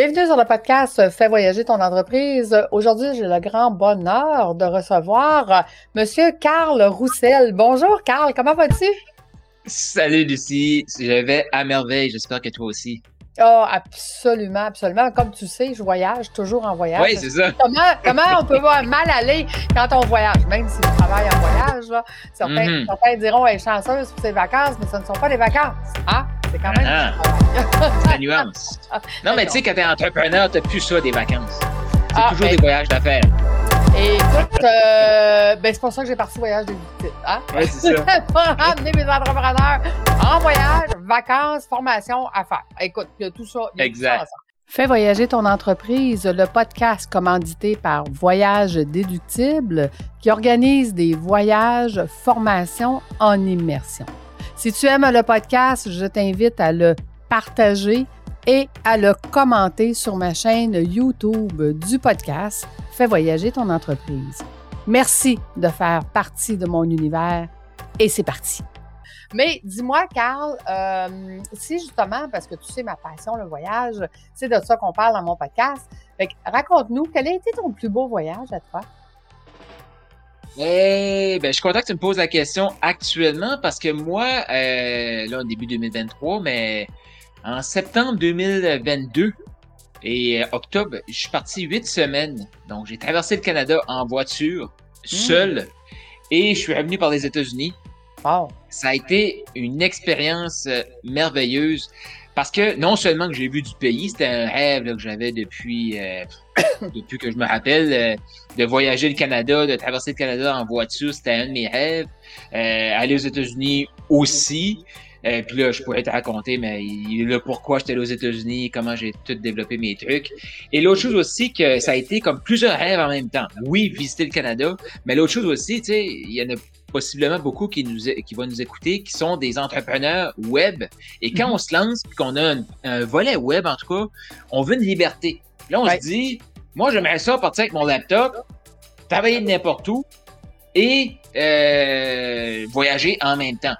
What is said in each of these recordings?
Bienvenue sur le podcast Fais voyager ton entreprise. Aujourd'hui, j'ai le grand bonheur de recevoir Monsieur Carl Roussel. Bonjour Carl, comment vas-tu? Salut Lucie, je vais à merveille, j'espère que toi aussi. Oh, absolument, absolument. Comme tu sais, je voyage toujours en voyage. Oui, c'est ça. Comment, comment on peut voir mal aller quand on voyage, même si on travaille en voyage? Là. Certains, Mhm. certains diront, elle est chanceuse pour ses vacances, mais ce ne sont pas des vacances. Ah, c'est quand même. Ah. La nuance. Non, mais tu sais, quand t'es entrepreneur, t'as plus ça des vacances. C'est Ah, toujours ben- des voyages d'affaires. Et écoute, euh, ben c'est pour ça que j'ai parti voyage des. Hein? Oui, c'est ça. pour amener mes entrepreneurs en voyage, vacances, formation, affaires. Écoute, il y a tout ça. il y a tout Exact. ça. Fais voyager ton entreprise, le podcast commandité par Voyage Déductible qui organise des voyages, formations en immersion. Si tu aimes le podcast, je t'invite à le partager et à le commenter sur ma chaîne YouTube du podcast Fais voyager ton entreprise. Merci de faire partie de mon univers et c'est parti. Mais dis-moi, Carl, euh, si justement, parce que tu sais ma passion, le voyage, c'est de ça qu'on parle dans mon podcast. Raconte-nous, quel a été ton plus beau voyage à toi? Ben, je suis content que tu me poses la question actuellement parce que moi, euh, là, au début 2023, mais en septembre 2022 et euh, octobre, je suis parti huit semaines. Donc, j'ai traversé le Canada en voiture, seul, et je suis revenu par les États-Unis. Bon. Ça a été une expérience euh, merveilleuse parce que non seulement que j'ai vu du pays, c'était un rêve là, que j'avais depuis euh, depuis que je me rappelle euh, de voyager le Canada, de traverser le Canada en voiture, c'était un de mes rêves. Euh, aller aux États-Unis aussi. Euh, puis là, je pourrais te raconter, mais le pourquoi j'étais allé aux États-Unis, comment j'ai tout développé mes trucs. Et l'autre chose aussi, que ça a été comme plusieurs rêves en même temps. Oui, visiter le Canada, mais l'autre chose aussi, tu sais, il y en a possiblement beaucoup qui nous qui vont nous écouter, qui sont des entrepreneurs web. Et quand Mhm. on se lance, puis qu'on a un, un volet web en tout cas, on veut une liberté. Là, on Ouais. se dit, moi, j'aimerais ça partir avec mon laptop, travailler de n'importe où et euh, voyager en même temps.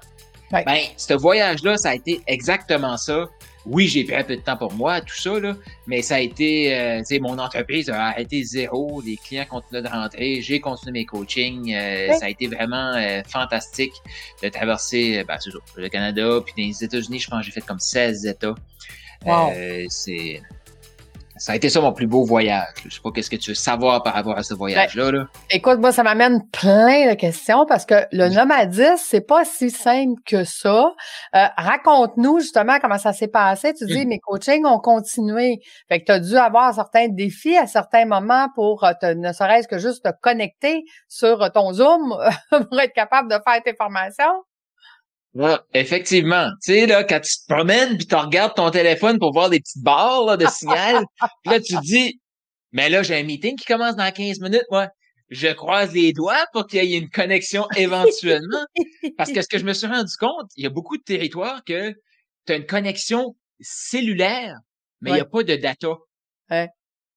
Ouais. Ben, ce voyage-là, ça a été exactement ça. Oui, j'ai pris un peu de temps pour moi, tout ça, là, mais ça a été, euh, tu sais, mon entreprise a arrêté zéro, les clients continuaient de rentrer, j'ai continué mes coachings, euh, Ouais. ça a été vraiment euh, fantastique de traverser, euh, ben, le Canada, puis dans les États-Unis, je pense que j'ai fait comme 16 États. Wow. Euh, c'est, ça a été ça mon plus beau voyage. Je sais pas qu'est-ce que tu veux savoir par rapport à ce voyage-là, là. Écoute, moi, ça m'amène plein de questions parce que le nomadisme, c'est pas si simple que ça. Euh, Raconte-nous justement comment ça s'est passé. Tu dis, Mm. mes coachings ont continué. Fait que tu as dû avoir certains défis à certains moments pour euh, te, ne serait-ce que juste te connecter sur ton Zoom pour être capable de faire tes formations. Ouais, effectivement. Tu sais, là, quand tu te promènes puis tu regardes ton téléphone pour voir des petites barres là, de signal, puis là, tu te dis, mais là, j'ai un meeting qui commence dans 15 minutes, moi. Je croise les doigts pour qu'il y ait une connexion éventuellement. Parce que ce que je me suis rendu compte, il y a beaucoup de territoires que tu as une connexion cellulaire, mais il n'y a pas de data. Tu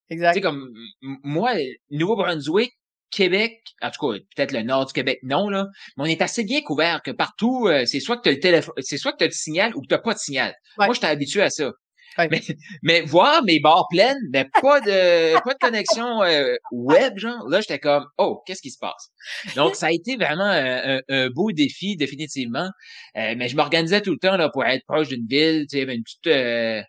Exact. sais, comme moi, Nouveau-Brunswick, Québec, en tout cas, peut-être le nord du Québec, non, là, mais on est assez bien couvert que partout, euh, c'est soit que tu as le téléphone, c'est soit que tu as le signal ou que tu pas de signal. Ouais. Moi, j'étais habitué à ça. Ouais. Mais, mais voir mes barres pleines, mais pas de pas de connexion euh, web, genre, là, j'étais comme Oh, qu'est-ce qui se passe? Donc, ça a été vraiment un, un- un beau défi, définitivement. Euh, mais je m'organisais tout le temps là, pour être proche d'une ville. Tu sais, une petite euh,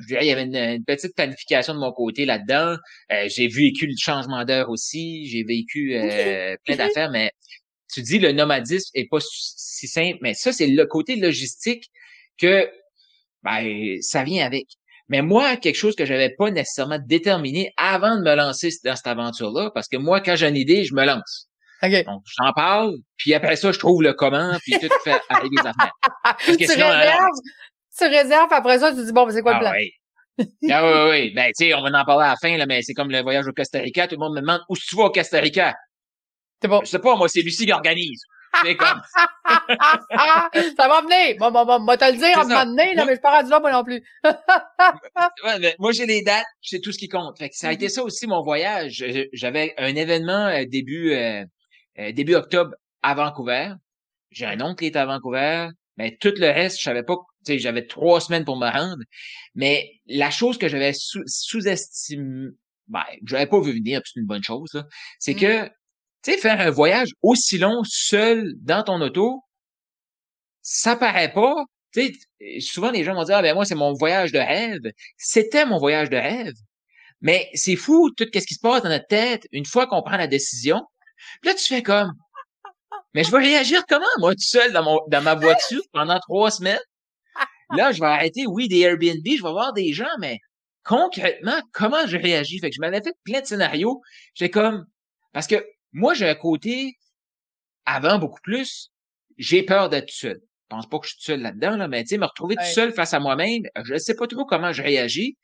je dirais, il y avait une, une petite planification de mon côté là-dedans. Euh, j'ai vécu le changement d'heure aussi. J'ai vécu euh, plein d'affaires, mais tu dis le nomadisme est pas si si simple, mais ça, c'est le côté logistique que ben, ça vient avec. Mais moi, quelque chose que j'avais pas nécessairement déterminé avant de me lancer dans cette aventure-là, parce que moi, quand j'ai une idée, je me lance. OK. Donc, j'en parle, puis après ça, je trouve le comment, puis tout fait arriver les affaires. tu que sinon, réserves, tu réserves, après ça, tu dis, bon, ben, c'est quoi le Ah plan? oui. Ah oui, oui. Ben, tu sais, on va en parler à la fin, là, mais c'est comme le voyage au Costa Rica. Tout le monde me demande où tu vas au Costa Rica? C'est bon. Je sais pas, moi, c'est Lucie qui organise. C'est comme, ça va venir. Bon, bon, bon, moi, te le dire ça. moment donné, là, mais je pas rendu là, moi non plus. Ouais, moi, j'ai les dates, c'est tout ce qui compte. Fait que ça a été ça aussi, mon voyage. J'avais un événement euh, début, euh, euh, début octobre à Vancouver. J'ai un oncle qui est à Vancouver, mais tout le reste, je savais pas j'avais trois semaines pour me rendre. Mais la chose que j'avais sous-estimé, ben, j'avais pas vu venir, c'est une bonne chose, c'est mmh. que, tu sais, faire un voyage aussi long seul dans ton auto, ça paraît pas. Tu sais, souvent les gens vont dire, ah ben moi, c'est mon voyage de rêve. C'était mon voyage de rêve. Mais c'est fou, tout ce qui se passe dans notre tête une fois qu'on prend la décision. Puis là, tu fais comme, mais je vais réagir comment, moi, tout seul dans, mon, dans ma voiture pendant trois semaines? Là, je vais arrêter, oui, des Airbnb, je vais voir des gens, mais concrètement, comment je réagis? Fait que je m'avais fait plein de scénarios. J'étais comme, parce que moi, j'ai un côté, avant beaucoup plus, j'ai peur d'être seul. Je pense pas que je suis seul là-dedans, là, mais tu sais, me retrouver tout seul face à moi-même, je ne sais pas trop comment je réagis.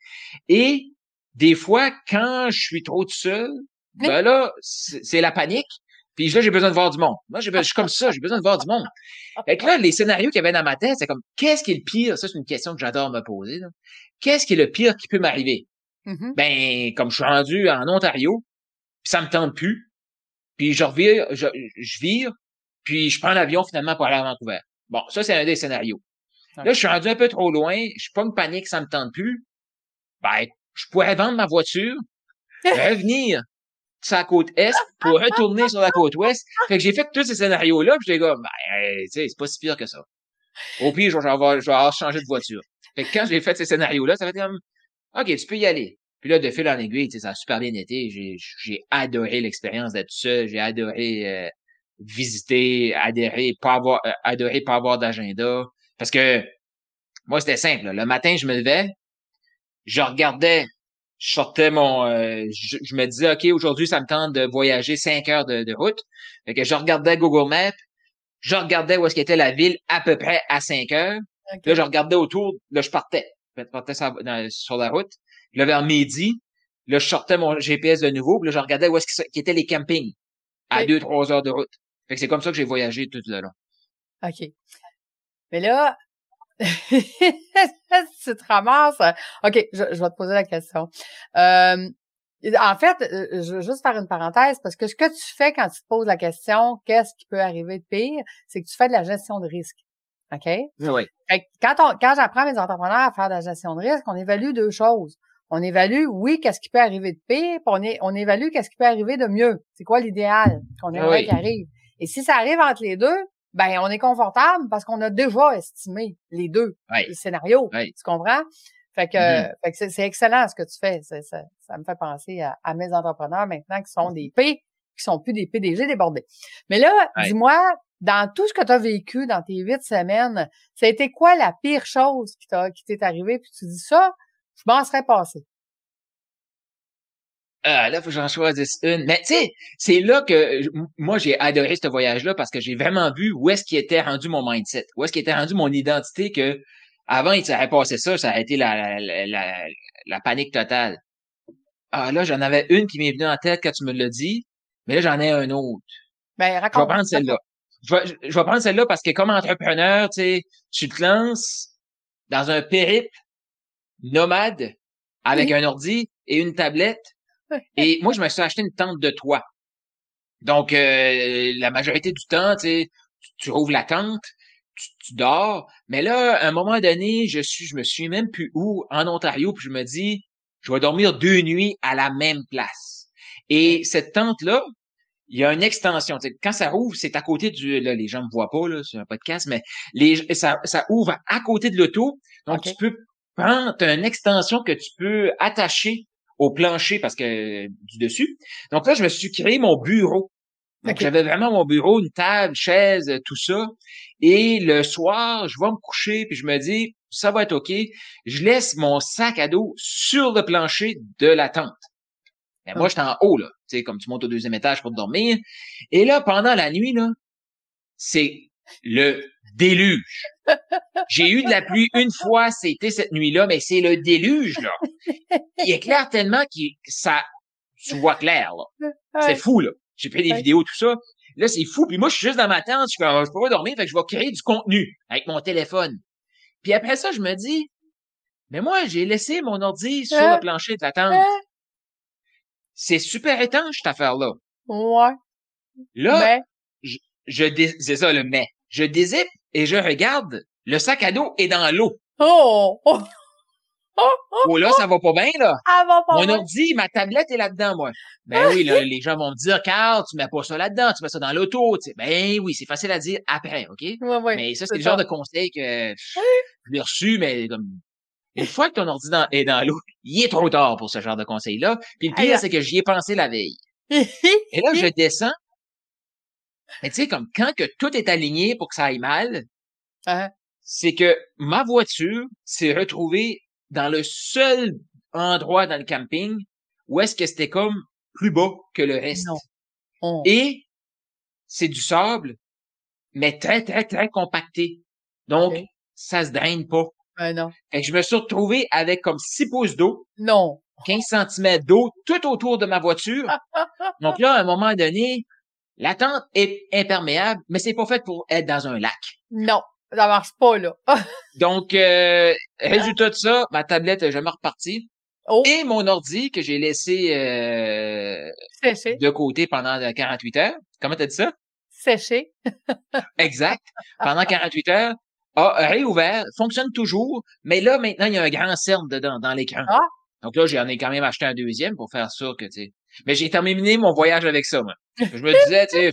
Et des fois, quand je suis trop tout seul, ben là, c'est la panique. Puis là, j'ai besoin de voir du monde. Moi, je suis comme ça, j'ai besoin de voir du monde. Fait que là, les scénarios qu'il y avait dans ma tête, c'est comme, qu'est-ce qui est le pire? Ça, c'est une question que j'adore me poser. Qu'est-ce qui est le pire qui peut m'arriver? Mm-hmm. Ben, comme je suis rendu en Ontario, puis ça me tente plus, puis je revire, je, je vire, puis je prends l'avion finalement pour aller à Vancouver. Bon, ça, c'est un des scénarios. Là, je suis rendu un peu trop loin, je suis pas une panique, ça me tente plus. Ben, je pourrais vendre ma voiture, revenir la côte Est pour retourner sur la côte Ouest. Fait que j'ai fait tous ces scénarios-là, puis j'ai comme, ben, tu sais, c'est pas si pire que ça. Au pire, je vais, avoir changé de voiture. Fait que quand j'ai fait ces scénarios-là, ça fait comme, OK, tu peux y aller. Puis là, de fil en aiguille, ça a super bien été. J'ai adoré l'expérience d'être seul. J'ai adoré euh, visiter, adhérer, pas avoir, euh, adoré pas avoir d'agenda. Parce que moi, c'était simple. Le matin, je me levais, je regardais je sortais mon euh, je, me disais OK, aujourd'hui ça me tente de voyager cinq heures de, route. Fait que je regardais Google Maps, je regardais où est-ce qu'était la ville à peu près à cinq heures. Là, je regardais autour, là je partais. Je partais sur, la route. Là vers midi, là je sortais mon GPS de nouveau, puis là je regardais où est-ce qu'étaient les campings à deux trois heures de route. Fait que c'est comme ça que j'ai voyagé tout le long. OK. Mais là, tu te ramasses. OK, je, vais te poser la question. Euh, en fait, euh, je veux juste faire une parenthèse parce que ce que tu fais quand tu te poses la question qu'est-ce qui peut arriver de pire, c'est que tu fais de la gestion de risque. OK? Oui. quand on, quand j'apprends mes entrepreneurs à faire de la gestion de risque, on évalue deux choses. On évalue, oui, qu'est-ce qui peut arriver de pire, puis on, évalue qu'est-ce qui peut arriver de mieux. C'est quoi l'idéal qu'on aimerait oui. qui arrive? Et si ça arrive entre les deux, ben on est confortable parce qu'on a déjà estimé les deux les scénarios. Tu comprends? Fait que, mm-hmm. c'est excellent ce que tu fais. Ça, ça, me fait penser à, mes entrepreneurs maintenant qui sont des P, qui sont plus des PDG débordés. Mais là, dis-moi, dans tout ce que tu as vécu dans tes huit semaines, ça a été quoi la pire chose qui t'a qui t'est arrivée? Puis tu dis ça, je m'en serais passé. Ah, là, faut que j'en choisisse une. Mais tu sais, c'est là que moi, j'ai adoré ce voyage-là parce que j'ai vraiment vu où est-ce qui était rendu mon mindset, où est-ce qui était rendu mon identité que avant, il s'aurait passé ça, ça aurait été la, la, la, panique totale. Ah, là, j'en avais une qui m'est venue en tête quand tu me l'as dit, mais là, j'en ai un autre. Ben, raconte. Je vais prendre celle-là. Je vais, je vais prendre celle-là parce que comme entrepreneur, tu sais, tu te lances dans un périple nomade avec un ordi et une tablette et moi, je me suis acheté une tente de toit. Donc, euh, la majorité du temps, tu, tu rouvres la tente, tu, dors. Mais là, à un moment donné, je suis, je me suis même plus où, en Ontario, puis je me dis, je vais dormir deux nuits à la même place. Et cette tente-là, il y a une extension. quand ça rouvre, c'est à côté du. Là, les gens me voient pas là, sur un podcast, mais les, ça, ça ouvre à côté de l'auto. Donc, tu peux prendre une extension que tu peux attacher au plancher parce que du dessus. Donc là, je me suis créé mon bureau. Donc j'avais vraiment mon bureau, une table, chaise, tout ça. Et le soir, je vais me coucher puis je me dis ça va être ok. Je laisse mon sac à dos sur le plancher de la tente. Mais moi, j'étais en haut là, tu sais, comme tu montes au deuxième étage pour dormir. Et là, pendant la nuit là, c'est le déluge. J'ai eu de la pluie une fois, c'était cette nuit-là, mais c'est le déluge, là. Il éclaire tellement que ça, tu vois clair, là. C'est fou, là. J'ai pris des vidéos, tout ça. Là, c'est fou. Puis moi, je suis juste dans ma tente, je, je peux pas dormir, fait que je vais créer du contenu avec mon téléphone. Puis après ça, je me dis, mais moi, j'ai laissé mon ordi sur le plancher de la tente. C'est super étanche, cette affaire-là. Ouais. Là, je, je c'est ça le mais. Je dézippe et je regarde le sac à dos est dans l'eau. Oh! Oh! Oh! Oh là, ça va pas bien, là. Ah, va pas Mon bien. ordi, ma tablette est là-dedans, moi. Ben oui, là, les gens vont me dire, Carl, tu mets pas ça là-dedans, tu mets ça dans l'auto. tu sais. Ben oui, c'est facile à dire après, OK? Ouais, ouais. mais ça, c'est le genre de conseil que je l'ai reçu, mais comme une fois que ton ordi dans- est dans l'eau, il est trop tard pour ce genre de conseil-là. Puis le pire, c'est que j'y ai pensé la veille. Et là, je descends. Mais tu sais, comme quand que tout est aligné pour que ça aille mal, Hein? c'est que ma voiture s'est retrouvée dans le seul endroit dans le camping où est-ce que c'était comme plus bas que le reste. Non. Oh. Et c'est du sable, mais très, très, très compacté. Donc, ça se draine pas. Ben non. Fait que je me suis retrouvé avec comme 6 pouces d'eau, Non. 15 cm d'eau tout autour de ma voiture. Donc là, à un moment donné, la tente est imperméable, mais c'est pas fait pour être dans un lac. Non. Ça marche pas, là. Donc, euh, résultat de ça, ma tablette est jamais repartie. Oh, Et mon ordi que j'ai laissé euh, séché. de côté pendant 48 heures. Comment t'as dit ça? Séché. Exact. Pendant 48 heures, a réouvert, fonctionne toujours, mais là, maintenant, il y a un grand cerne dedans, dans l'écran. Ah. Donc là, j'en ai quand même acheté un deuxième pour faire sûr que, tu sais. Mais j'ai terminé mon voyage avec ça, moi. Je me disais, tu sais,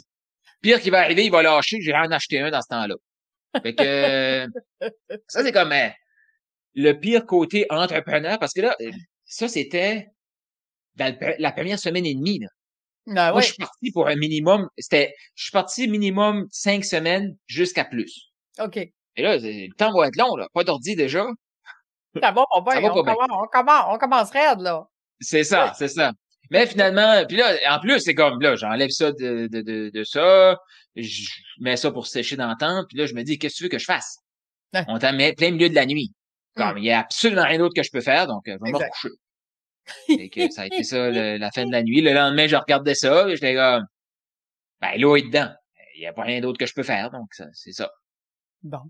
pire qui va arriver, il va lâcher, j'ai en acheté un dans ce temps-là. Fait que, euh, ça, c'est comme euh, le pire côté entrepreneur, parce que là, euh, ça, c'était dans le- la première semaine et demie, là. Ah Moi, ouais. je suis parti pour un minimum, c'était, je suis parti minimum cinq semaines jusqu'à plus. OK. Et là, le temps va être long, là. Pas d'ordi déjà. Ça va pas Ça va pas On bien. commence, on commence, on commence raide, là. C'est ça, c'est ça. Mais finalement, puis là, en plus, c'est comme, là, j'enlève ça de, de, de, de ça, je mets ça pour sécher dans le temps, puis là, je me dis, qu'est-ce que tu veux que je fasse? Ouais. On t'en met plein milieu de la nuit. Comme, il y a absolument rien d'autre que je peux faire, donc euh, je vais me recoucher. Que ça a été ça, le- la fin de la nuit. Le lendemain, je regardais ça, et j'étais comme, ben, l'eau est dedans. Il y a pas rien d'autre que je peux faire, donc ça, c'est ça. Bon.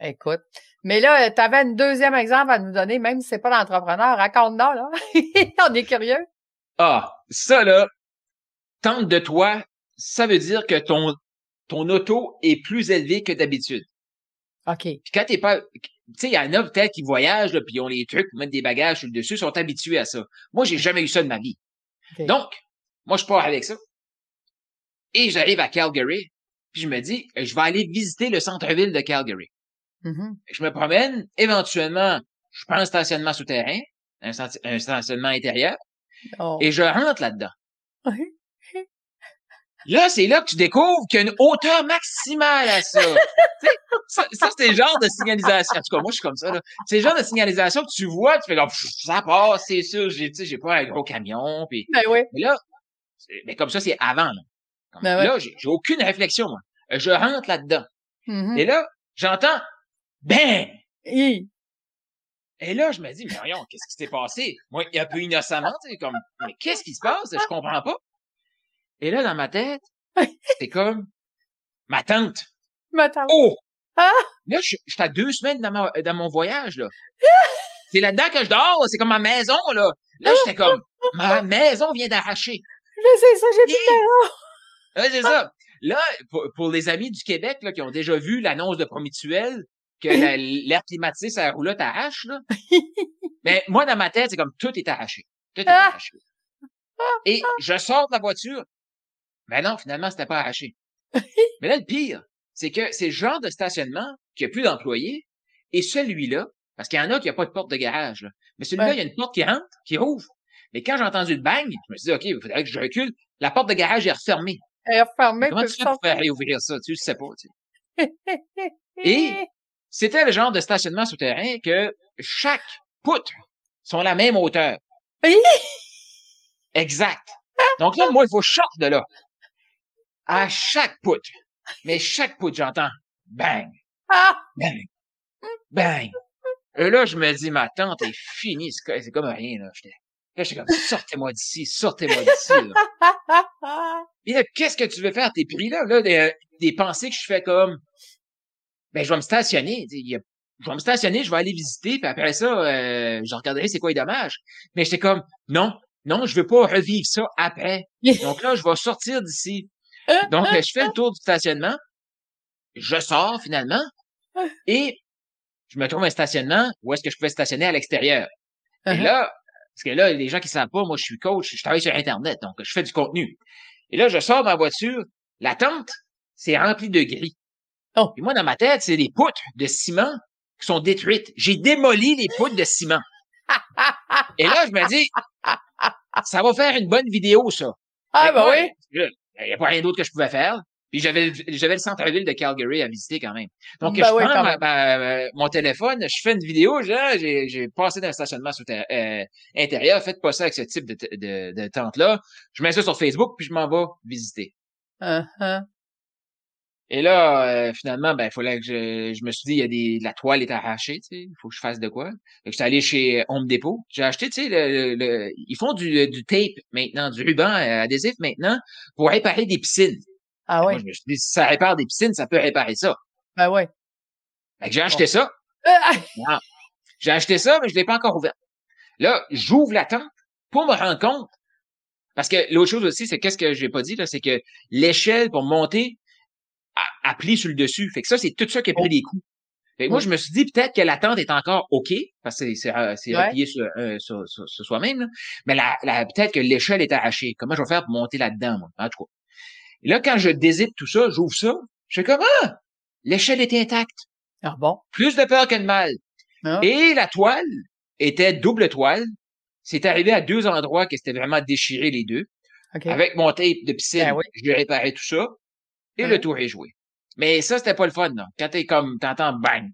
Écoute. Mais là, tu avais un deuxième exemple à nous donner, même si c'est pas l'entrepreneur. Raconte-nous, là. on est curieux. Ah, ça là, tente de toi, ça veut dire que ton, ton auto est plus élevé que d'habitude. OK. Puis quand t'es pas, tu sais, il y en a peut-être qui voyagent, là, puis ils ont les trucs mettre des bagages sur le dessus, sont habitués à ça. Moi, j'ai jamais eu ça de ma vie. Donc, moi, je pars avec ça. Et j'arrive à Calgary, puis je me dis, je vais aller visiter le centre-ville de Calgary. Mhm. Je me promène, éventuellement, je prends un stationnement souterrain, un stationnement intérieur, Oh. et je rentre là-dedans. Là, c'est là que tu découvres qu'il y a une hauteur maximale à ça. Ça, ça c'est le genre de signalisation. En tout cas, moi, je suis comme ça. C'est le genre de signalisation que tu vois, tu fais comme, ça passe, c'est sûr, j'ai, j'ai pas un gros camion. Puis, Ben oui. mais là, mais comme ça, c'est avant. Là, Comme- Ben ouais. là j'ai, aucune réflexion. moi. Je rentre là-dedans. Mhm. Et là, j'entends, bang! Et là, je me dis, mais voyons, qu'est-ce qui s'est passé? Moi, un peu innocemment, tu sais, comme, mais qu'est-ce qui se passe? Je comprends pas. Et là, dans ma tête, c'est comme, ma tante. M'attends. Oh! Ah! Là, je, je suis à deux semaines dans, ma- dans mon voyage, là. C'est là-dedans que je dors, c'est comme ma maison, là. Là, j'étais comme, ma maison vient d'arracher. Je sais ça, j'ai de Ouais, c'est ça. Là, pour, pour les amis du Québec, là, qui ont déjà vu l'annonce de Promituel, que la- l'air climatisé, ça roulotte arrache, là. Mais moi, dans ma tête, c'est comme tout est arraché. Tout est Ah! arraché. Et je sors de la voiture. Mais non, finalement, c'était pas arraché. Mais là, le pire, c'est que c'est le genre de stationnement qui a plus d'employés. Et celui-là, parce qu'il y en a qui a pas de porte de garage, là. Mais celui-là, Ouais. il y a une porte qui rentre, qui rouvre. Mais quand j'ai entendu le bang, je me suis dit, OK, il faudrait que je recule. La porte de garage est refermée. Elle est refermée. Comment tu fais pour faire réouvrir ça? Tu sais pas, tu sais. Et- C'était le genre de stationnement souterrain que chaque poutre sont la même hauteur. Exact. Donc là, moi, il faut sorte de là. À chaque poutre. Mais chaque poutre, j'entends bang, Ah! bang, bang. Et là, je me dis, ma tante est finie. C'est co- c'est comme rien, là. Là, j'étais comme, sortez-moi d'ici, sortez-moi d'ici, là. Et là, qu'est-ce que tu veux faire? T'es pris là, là, des, des pensées que je fais comme, ben, je vais me stationner. tu sais, il y a- je vais me stationner, je vais aller visiter, puis après ça, euh, je regarderai c'est quoi les dommages. Mais j'étais comme, non, non, je veux pas revivre ça après. Donc là, je vais sortir d'ici. Donc, euh, je fais le tour du stationnement. Je sors finalement. Et je me trouve un stationnement où est-ce que je pouvais stationner à l'extérieur. Et Uh-huh. là, parce que là, les gens qui savent pas, moi, je suis coach, je travaille sur Internet, donc je fais du contenu. Et là, je sors ma voiture, la tente, c'est rempli de gris. Oh. Et moi, dans ma tête, c'est des poutres de ciment qui sont détruites. J'ai démoli les poutres de ciment. Et là, je me dis, ça va faire une bonne vidéo, ça. Ah, que ben oui. là, Il n'y a pas rien d'autre que je pouvais faire. Puis j'avais j'avais le centre-ville de Calgary à visiter quand même. Donc Ben je oui, prends ma- ma- mon téléphone, je fais une vidéo, j'ai j'ai passé d'un stationnement ter- euh, intérieur, faites pas ça avec ce type de, de, de tente-là. Je mets ça sur Facebook, puis je m'en vais visiter. Uh-huh. Et là, euh, finalement, ben, il fallait que je, je me suis dit, il y a des, la toile est arrachée, tu sais, il faut que je fasse de quoi. Que j'étais allé chez Home Depot. J'ai acheté, tu sais, le, le- ils font du, du tape maintenant, du ruban euh, adhésif maintenant pour réparer des piscines. Ah oui. Moi, je me suis dit, si ça répare des piscines, ça peut réparer ça. Ben oui. Fait que j'ai acheté ça. Ah, J'ai acheté ça, mais je l'ai pas encore ouvert. Là, j'ouvre la tente pour me rendre compte. Parce que l'autre chose aussi, c'est qu'est-ce que j'ai pas dit, là, c'est que l'échelle pour monter a, a pris sur le dessus. Fait que ça, c'est tout ça qui a pris Oh. des coups. Fait que moi, Oui. je me suis dit peut-être que la tente est encore OK, parce que c'est, replié sur, euh, sur, sur- sur soi-même, mais la, la- peut-être que l'échelle est arrachée. Comment je vais faire pour monter là-dedans, moi? En tout cas? Et là, quand je dézippe tout ça, j'ouvre ça, je fais comme, ah! L'échelle est intacte. Ah bon. Plus de peur que de mal. Ah. Et la toile était double toile. C'est arrivé à deux endroits que c'était vraiment déchiré les deux. Avec mon tape de piscine, Ben oui. j'ai réparé tout ça. Et Ouais. le tour est joué. Mais ça, c'était pas le fun, là. Quand t'es comme, t'entends bang,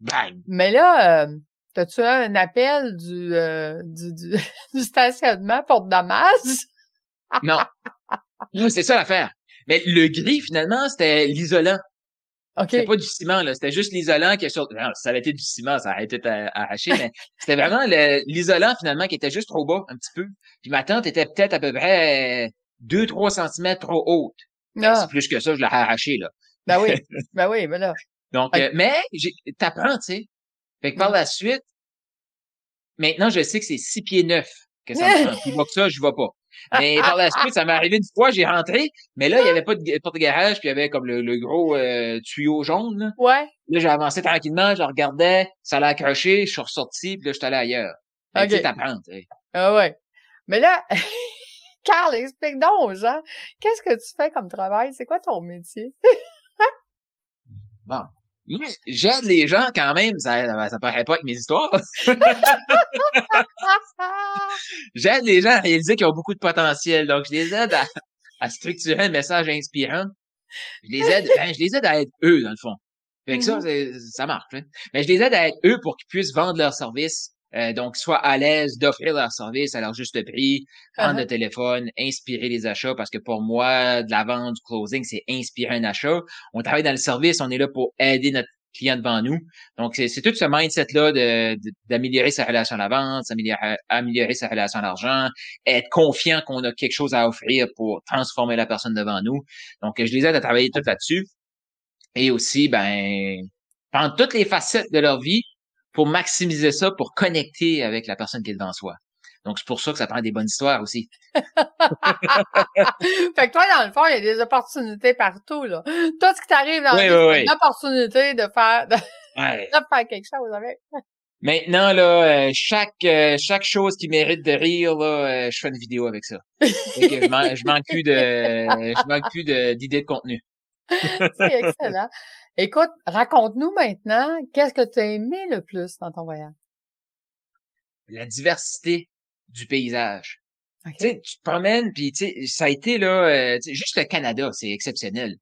bang. Mais là, euh, t'as-tu un appel du, euh, du, du, du stationnement pour dommage? Non. Non, c'est ça l'affaire. Mais le gris, finalement, c'était l'isolant. OK. C'était pas du ciment, là. C'était juste l'isolant qui est sur... Non, ça avait été du ciment, ça aurait été arraché, mais c'était vraiment l'isolant, finalement, qui était juste trop bas, un petit peu. Puis ma tente était peut-être à peu près 2-3 cm trop haute. Mais Ah, C'est plus que ça, je l'ai arraché, là. ben oui. Ben oui, ben là. Donc, euh, mais t'apprends, tu sais. Fait que par Mm. la suite, maintenant, je sais que c'est 6 pieds 9 que ça me prend. Plus bas que ça, je vais pas. Mais par la suite, ça m'est arrivé une fois, j'ai rentré, mais là, il y avait pas de ga- porte-garage, puis il y avait comme le, le gros euh, tuyau jaune, là. Ouais. Là, j'ai avancé tranquillement, je regardais, ça allait accroché, je suis ressorti, puis là, je suis allé ailleurs. Tu t'apprends, tu sais. Ah ouais. Mais là, Carl, explique donc aux gens, qu'est-ce que tu fais comme travail? C'est quoi ton métier? Bon. J'aide les gens quand même, ça, ça paraît pas avec mes histoires. J'aide les gens à réaliser qu'ils ont beaucoup de potentiel. Donc, je les aide à, à structurer un message inspirant. Je les aide, ben, je les aide à être eux, dans le fond. Fait que ça, Mhm. c'est- ça marche. hein. Mais je les aide à être eux pour qu'ils puissent vendre leurs services. Euh, donc, soit à l'aise d'offrir leurs services à leur juste prix, prendre Uh-huh. le téléphone, inspirer les achats, parce que pour moi, de la vente, du closing, c'est inspirer un achat. On travaille dans le service, on est là pour aider notre client devant nous. Donc, c'est tout ce mindset-là de- de- d'améliorer sa relation à la vente, améliorer sa relation à l'argent, être confiant qu'on a quelque chose à offrir pour transformer la personne devant nous. Donc, je les aide à travailler tout là-dessus. Et aussi, ben, prendre toutes les facettes de leur vie pour maximiser ça, pour connecter avec la personne qui est devant soi. Donc, c'est pour ça que ça prend des bonnes histoires aussi. fait que toi, dans le fond, il y a des opportunités partout, là. Tout ce qui t'arrive dans Oui, vie, oui, c'est oui. une opportunité de faire, de, Ouais. de faire quelque chose avec. Maintenant, là, euh, chaque euh, chaque chose qui mérite de rire, là, euh, je fais une vidéo avec ça. Que je, man- je manque plus de je manque plus de- d'idées de contenu. C'est excellent. Écoute, raconte-nous maintenant, qu'est-ce que tu as aimé le plus dans ton voyage? La diversité du paysage. OK. Tu te promènes, puis ça a été là, euh, juste le Canada, c'est exceptionnel.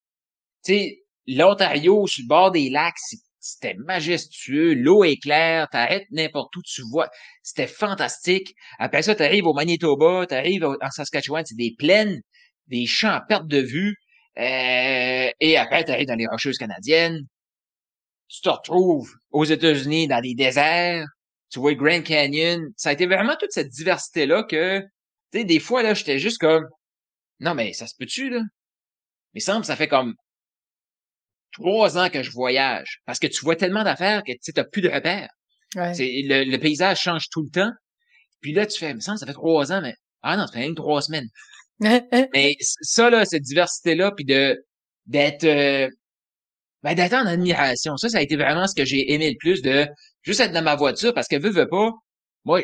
Tu sais, l'Ontario, sur le bord des lacs, c'était majestueux, l'eau est claire, t'arrêtes n'importe où, tu vois, c'était fantastique. Après ça, t'arrives au Manitoba, t'arrives en Saskatchewan, c'est des plaines, des champs à perte de vue, euh, et après, t'arrives dans les Rocheuses canadiennes, tu te retrouves aux États-Unis dans des déserts, tu vois le Grand Canyon, ça a été vraiment toute cette diversité-là que, tu sais, des fois, là, j'étais juste comme, non, mais ça se peut-tu, là? Mais semble, ça fait comme trois ans que je voyage. Parce que tu vois tellement d'affaires que, tu sais, t'as plus de repères. Ouais. Le paysage change tout le temps. Puis là, tu fais, me semble, ça fait trois ans, mais, ah non, ça fait même trois semaines. Mais ça, là, cette diversité-là, puis de, d'être, euh, ben, d'être en admiration. Ça, ça a été vraiment ce que j'ai aimé le plus de juste être dans ma voiture parce que veux, veux pas, moi,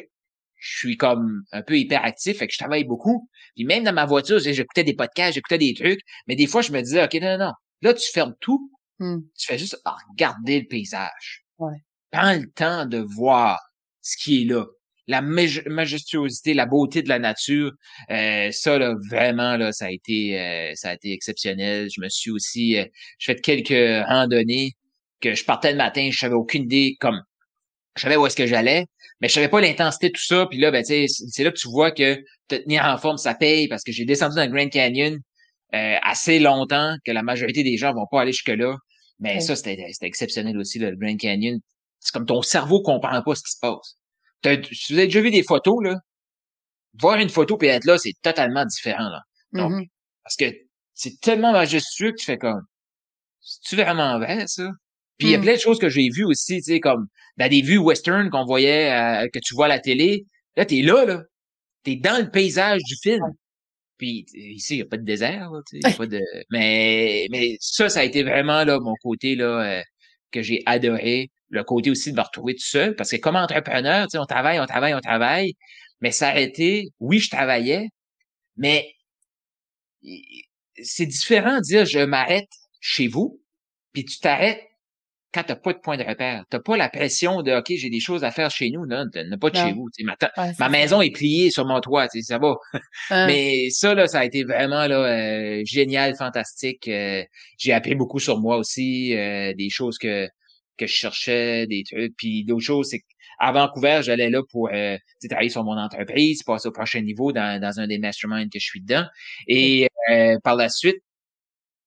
je suis comme un peu hyperactif, fait que je travaille beaucoup. Puis même dans ma voiture, j'écoutais des podcasts, j'écoutais des trucs, mais des fois, je me disais, OK, non, non, non. Là, tu fermes tout, hmm. tu fais juste regarder le paysage. Ouais. Prends le temps de voir ce qui est là. La majestuosité, la beauté de la nature, euh, ça là vraiment là, ça a été, euh, ça a été exceptionnel. Je me suis aussi, euh, je fait quelques randonnées que je partais le matin, je savais aucune idée comme je savais où est-ce que j'allais, mais je savais pas l'intensité de tout ça. Puis là, ben, c'est là que tu vois que te tenir en forme, ça paye parce que j'ai descendu dans le Grand Canyon euh, assez longtemps que la majorité des gens vont pas aller jusque-là. Mais ça, c'était exceptionnel aussi, le Grand Canyon. C'est comme ton cerveau comprend pas ce qui se passe. Si vous avez déjà vu des photos, là, voir une photo et être là, c'est totalement différent. Là. Donc, mm-hmm. Parce que c'est tellement majestueux que tu fais comme C'est-tu vraiment vrai, ça? Puis il y a mm. plein de choses que j'ai vues aussi, tu sais, comme dans des vues western qu'on voyait, euh, que tu vois à la télé. Là, t'es là, là. T'es dans le paysage du film. Puis ici, il n'y a pas de désert, là, y a pas de. Mais, mais ça, ça a été vraiment là, mon côté là, euh, que j'ai adoré. Le côté aussi de me retrouver tout seul. Parce que comme entrepreneur, on travaille, on travaille, on travaille. Mais s'arrêter, oui, je travaillais, mais c'est différent de dire je m'arrête chez vous, puis tu t'arrêtes quand t'as pas de point de repère. T'as pas la pression de OK, j'ai des choses à faire chez nous. Non, pas de chez vous. Ma, ma maison est pliée sur mon toit, ça va. Hein. Mais ça, là, ça a été vraiment là, euh, génial, fantastique. Euh, j'ai appris beaucoup sur moi aussi, euh, des choses que, que je cherchais, des trucs. Puis d'autres choses, c'est qu'à Vancouver, j'allais là pour travailler sur mon entreprise, passer au prochain niveau dans, dans un des masterminds que je suis dedans. Et par la suite,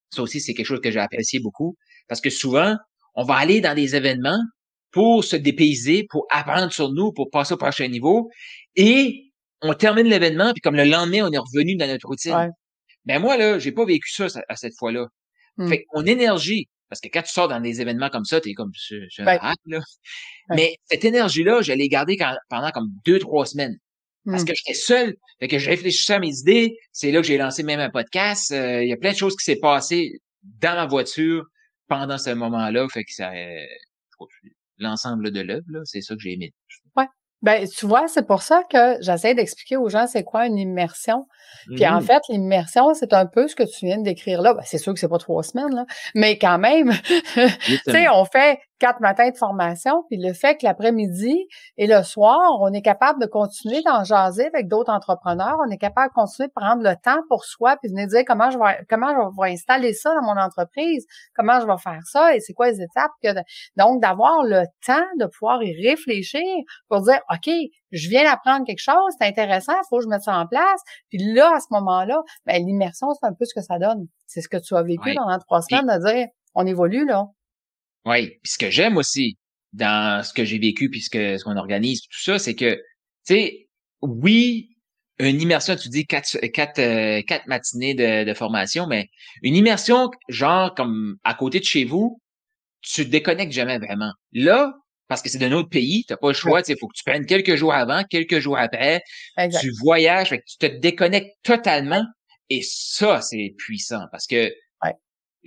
ça aussi, c'est quelque chose que j'ai apprécié beaucoup. Parce que souvent, on va aller dans des événements pour se dépayser, pour apprendre sur nous, pour passer au prochain niveau. Et on termine l'événement, puis comme le lendemain, on est revenu dans notre routine. Mais moi, là, j'ai pas vécu ça à cette fois-là. Hmm. Fait mon énergie, parce que quand tu sors dans des événements comme ça, t'es comme je, là. Mais cette énergie-là, je l'ai gardée pendant comme deux, trois semaines. Parce hmm. que j'étais seul. Fait que je réfléchissais à mes idées. C'est là que j'ai lancé même un podcast. Euh, il y a plein de choses qui s'est passées dans ma voiture pendant ce moment-là. Fait que ça, euh, l'ensemble de l'œuvre, c'est ça que j'ai aimé. Ouais. Ben, tu vois, c'est pour ça que j'essaie d'expliquer aux gens c'est quoi une immersion. Puis en mmh fait, l'immersion, c'est un peu ce que tu viens de décrire là. Ben, c'est sûr que c'est pas trois semaines, là, mais quand même, tu sais, on fait quatre matins de formation, puis le fait que l'après-midi et le soir, on est capable de continuer d'en jaser avec d'autres entrepreneurs, on est capable de continuer de prendre le temps pour soi, puis venir dire comment je vais comment je vais installer ça dans mon entreprise, comment je vais faire ça et c'est quoi les étapes que donc d'avoir le temps de pouvoir y réfléchir pour dire OK, je viens d'apprendre quelque chose, c'est intéressant, il faut que je mette ça en place. Puis là, à ce moment-là, ben, l'immersion, c'est un peu ce que ça donne. C'est ce que tu as vécu pendant trois semaines, de dire, on évolue, là. Oui, puis ce que j'aime aussi dans ce que j'ai vécu puis ce que ce qu'on organise tout ça, c'est que tu sais, oui, une immersion, tu dis quatre quatre euh, quatre matinées de, de, formation, mais une immersion genre comme à côté de chez vous, tu te déconnectes jamais vraiment. Là, parce que c'est d'un autre pays, t'as pas le choix, il faut que tu prennes quelques jours avant, quelques jours après, tu voyages, fait que tu te déconnectes totalement, et ça, c'est puissant, parce que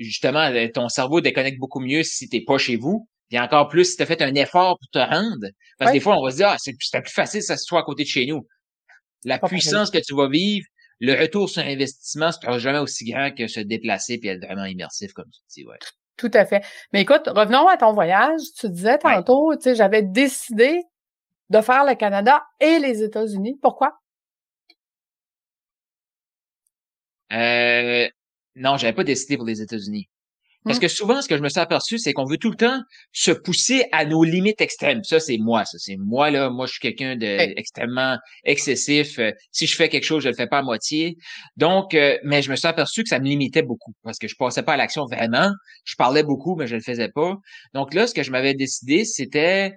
justement, euh, ton cerveau déconnecte beaucoup mieux si t'es pas chez vous. Et encore plus si tu as fait un effort pour te rendre. Parce que des fois, on va se dire, ah, c'est plus facile ça se soit à côté de chez nous. La puissance que tu vas vivre, le retour sur investissement, sera jamais aussi grand que se déplacer puis être vraiment immersif comme tu dis, ouais. Tout à fait. Mais écoute, revenons à ton voyage. Tu disais tantôt, tu sais, j'avais décidé de faire le Canada et les États-Unis. Pourquoi? Euh, non, j'avais pas décidé pour les États-Unis. Parce mmh. que souvent, ce que je me suis aperçu, c'est qu'on veut tout le temps se pousser à nos limites extrêmes. Ça, c'est moi, ça. C'est moi, là. Moi, je suis quelqu'un d'extrêmement excessif. Euh, si je fais quelque chose, je le fais pas à moitié. Donc, euh, mais je me suis aperçu que ça me limitait beaucoup parce que je passais pas à l'action vraiment. Je parlais beaucoup, mais je le faisais pas. Donc là, ce que je m'avais décidé, c'était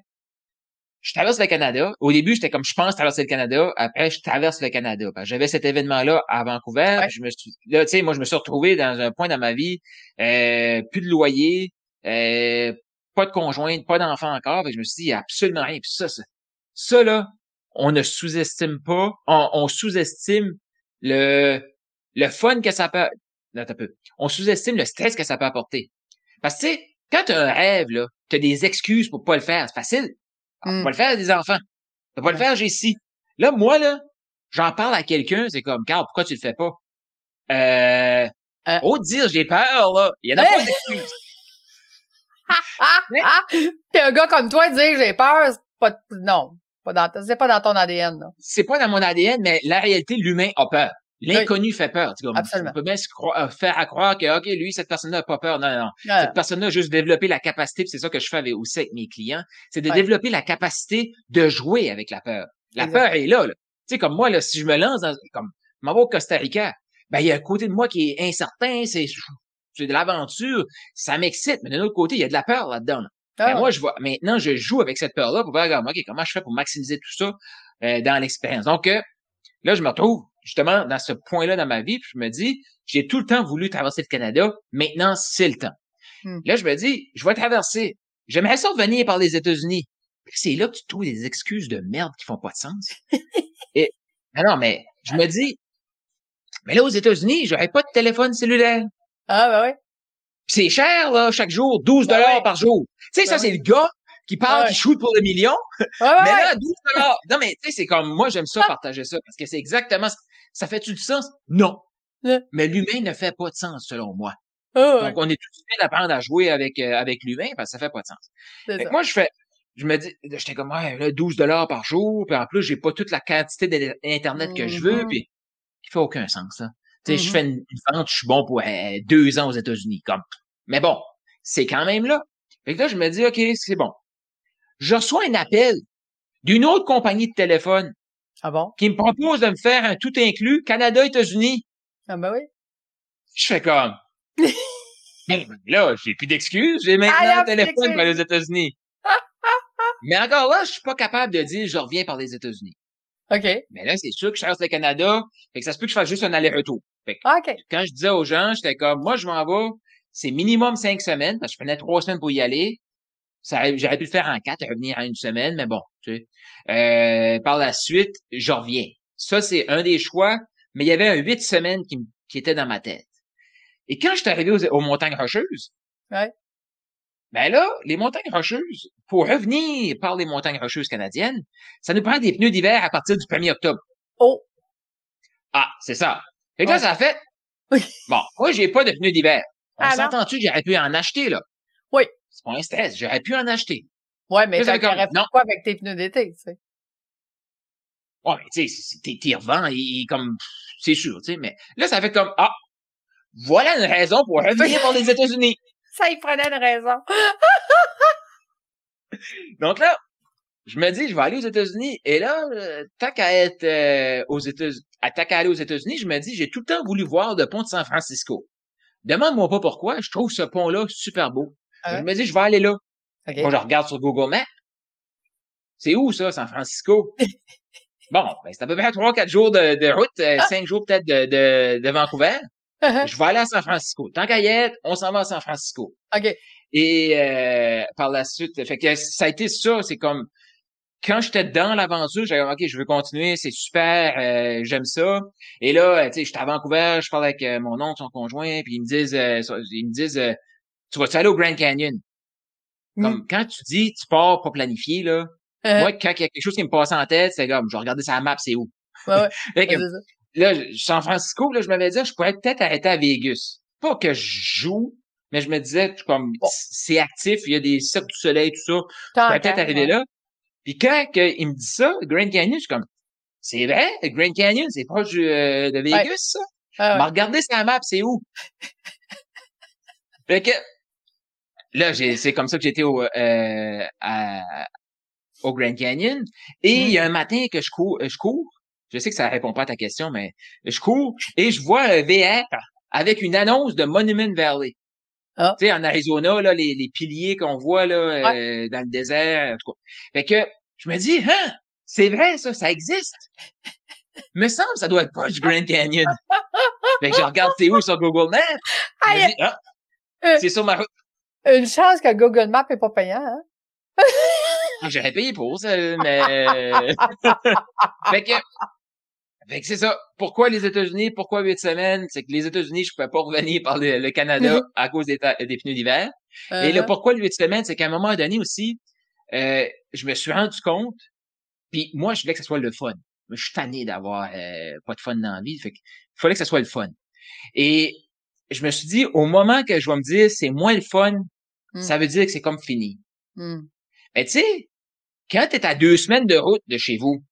je traverse le Canada. Au début, j'étais comme je pense traverser le Canada. Après, je traverse le Canada. J'avais cet événement-là à Vancouver. Je me suis, là, tu sais, moi, je me suis retrouvé dans un point dans ma vie, euh, plus de loyer, euh, pas de conjointe, pas d'enfant encore. je me suis dit, il y a absolument rien. Puis ça, ça, ça là, on ne sous-estime pas, on, sous-estime le, le fun que ça peut, là, peu. On sous-estime le stress que ça peut apporter. Parce que, tu sais, quand tu as un rêve, là, tu as des excuses pour pas le faire. C'est facile. Tu Mm. pas le faire des enfants. Tu pas le Ouais. faire, j'ai si. Là, moi, là, j'en parle à quelqu'un, c'est comme, Carl, pourquoi tu le fais pas? Euh, Euh. oh, dire, j'ai peur, là. Il y en a Hey! pas d'excuses. Ah, ah! Puis un gars comme toi dire j'ai peur, c'est pas, non. Pas dans, c'est pas dans ton ADN, là. C'est pas dans mon ADN, mais la réalité, l'humain a peur. L'inconnu fait peur. Tu Absolument. On peut bien se croi- euh, faire à croire que, OK, lui, cette personne-là n'a pas peur. Non, non, non. Cette personne-là a juste développé la capacité, c'est ça que je fais avec, aussi avec mes clients, c'est de développer la capacité de jouer avec la peur. La peur est là, là. Tu sais, comme moi, là, si je me lance dans, comme, m'en vais au Costa Rica, ben, il y a un côté de moi qui est incertain, c'est, c'est de l'aventure, ça m'excite, mais d'un autre côté, il y a de la peur là-dedans, là. Ah, Ben, moi, je vois, maintenant, je joue avec cette peur-là pour voir, OK, comment je fais pour maximiser tout ça euh, dans l'expérience? Donc, euh, là, je me retrouve justement dans ce point-là dans ma vie, puis je me dis, j'ai tout le temps voulu traverser le Canada, maintenant, c'est le temps. Hmm. Là, je me dis, je vais traverser. J'aimerais ça venir par les États-Unis. C'est là que tu trouves des excuses de merde qui font pas de sens. Et, non, non, mais je me dis, mais là, aux États-Unis, j'aurais pas de téléphone cellulaire. ah, ben oui. Puis c'est cher, là, chaque jour, 12 Ben dollars ouais. par jour. Tu sais, ça, Ben c'est ouais. le gars qui parle, Ouais. qui shoot pour le million. Ouais, ouais, Mais ouais. là, 12 dollars. Non, mais tu sais, c'est comme, moi, j'aime ça partager ça parce que c'est exactement, ça fait-tu du sens? Non. Ouais. Mais l'humain ne fait pas de sens, selon moi. Ah, ouais. Donc, on est tout de suite d'apprendre à jouer avec, euh, avec l'humain parce que ça fait pas de sens. Fait que ça. moi, je fais, je me dis, j'étais comme, ouais, là, 12 dollars par jour, puis en plus, j'ai pas toute la quantité d'Internet que je veux, Mhm. puis il fait aucun sens, ça. Tu sais, je Mhm. fais une, une vente, je suis bon pour euh, deux ans aux États-Unis, comme. Mais bon, c'est quand même là. Fait que là, je me dis, OK, c'est bon. Je reçois un appel d'une autre compagnie de téléphone Ah bon? qui me propose de me faire un tout inclus Canada-États-Unis. Ah ben oui. Je fais comme, Ben, là, j'ai plus d'excuses, j'ai maintenant un téléphone pour aller aux États-Unis. Mais encore là, je suis pas capable de dire je reviens par les États-Unis. OK. Mais là, c'est sûr que je traverse le Canada, fait que ça se peut que je fasse juste un aller-retour. Fait que Ah, OK. quand je disais aux gens, j'étais comme, moi, je m'en vais, c'est minimum cinq semaines, parce que je prenais trois semaines pour y aller. J'aurais pu le faire en quatre et revenir en une semaine, mais bon, tu sais. Euh, par la suite, je reviens. Ça, c'est un des choix, mais il y avait un huit semaines qui, qui était dans ma tête. Et quand je suis arrivé aux, aux montagnes rocheuses, Ouais. ben là, les montagnes rocheuses, pour revenir par les montagnes rocheuses canadiennes, ça nous prend des pneus d'hiver à partir du 1er octobre. Oh. Ah, c'est ça. Que là, Ouais. ça a fait. Bon, moi, j'ai pas de pneus d'hiver. On Ah, s'entend-tu que j'aurais pu en acheter, là? Oui. C'est pas un stress, j'aurais pu en acheter. Ouais, mais fait comme- quoi avec tes pneus d'été, tu sais? Ouais, mais tu sais, t'es revends, et, comme, c'est sûr, tu sais, mais là, ça fait comme, ah, voilà une raison pour revenir par les États-Unis. Ça, il prenait une raison. Donc là, je me dis, je vais aller aux États-Unis. Et là, euh, tant qu'à être euh, aux États-Unis, tant qu'à aller aux États-Unis, je me dis, j'ai tout le temps voulu voir le pont de San Francisco. Demande-moi pas pourquoi, je trouve ce pont-là super beau. Je me dis, je vais aller là. OK. Moi, je regarde sur Google Maps. C'est où ça, San Francisco? bon, ben, c'est à peu près trois, quatre jours de, de route, euh, Ah! cinq jours peut-être de, de, de Vancouver. Je vais aller à San Francisco. Tant qu'à y être, on s'en va à San Francisco. OK. Et euh, par la suite, fait que ça a été ça, c'est comme quand j'étais dans l'aventure, j'avais OK, je veux continuer, c'est super, euh, j'aime ça. Et là, euh, tu sais, j'étais à Vancouver, je parle avec euh, mon oncle, son conjoint, puis ils me disent euh, ils me disent euh, tu vas-tu aller au Grand Canyon? Comme quand tu dis tu pars pas planifié là, Euh, moi quand il y a quelque chose qui me passe en tête, c'est comme je vais regarder sa map, c'est où? ouais, ouais. Fait que, là, je- San Francisco, là, je m'avais dit, je pourrais peut-être arrêter à Vegas. Pas que je joue, mais je me disais, comme, Bon. c'est actif, il y a des cercles du soleil, tout ça. Je Tant pourrais peut-être arriver ouais. là. Puis quand que il me dit ça, le Grand Canyon, je suis comme, c'est vrai, le Grand Canyon, c'est proche euh, de Vegas, ça? Ah, ouais. Mais regardez sa map, c'est où? fait que, là, c'est comme ça que j'étais au, euh, à- au Grand Canyon. Et Mm. il y a un matin que je cours, je cours. Je sais que ça répond pas à ta question, mais je cours et je vois un VR avec une annonce de Monument Valley. Ah. Tu sais, en Arizona, là, les, les piliers qu'on voit là, euh, dans le désert, en tout cas. Fait que je me dis, hein, c'est vrai, ça, ça existe? Me semble, ça doit être pas du Grand Canyon. fait que je regarde c'est où sur Google Maps? Ah, euh, c'est sur ma route. Une chance que Google Maps est pas payant, hein? Ah, J'aurais payé pour ça, mais. fait que. Fait que c'est ça. Pourquoi les États-Unis? Pourquoi huit semaines? C'est que les États-Unis, je pouvais pas revenir par le, Canada à cause des, des pneus d'hiver. Et le uh-huh. pourquoi huit semaines, c'est qu'à un moment donné aussi, euh, je me suis rendu compte, puis moi, je voulais que ce soit le fun. Je suis tanné d'avoir euh, pas de fun dans la vie. Fait que, il fallait que ce soit le fun. Et je me suis dit, au moment que je vais me dire c'est moins le fun, hmm. ça veut dire que c'est comme fini. Mm. Mais tu sais, quand tu es à deux semaines de route de chez vous,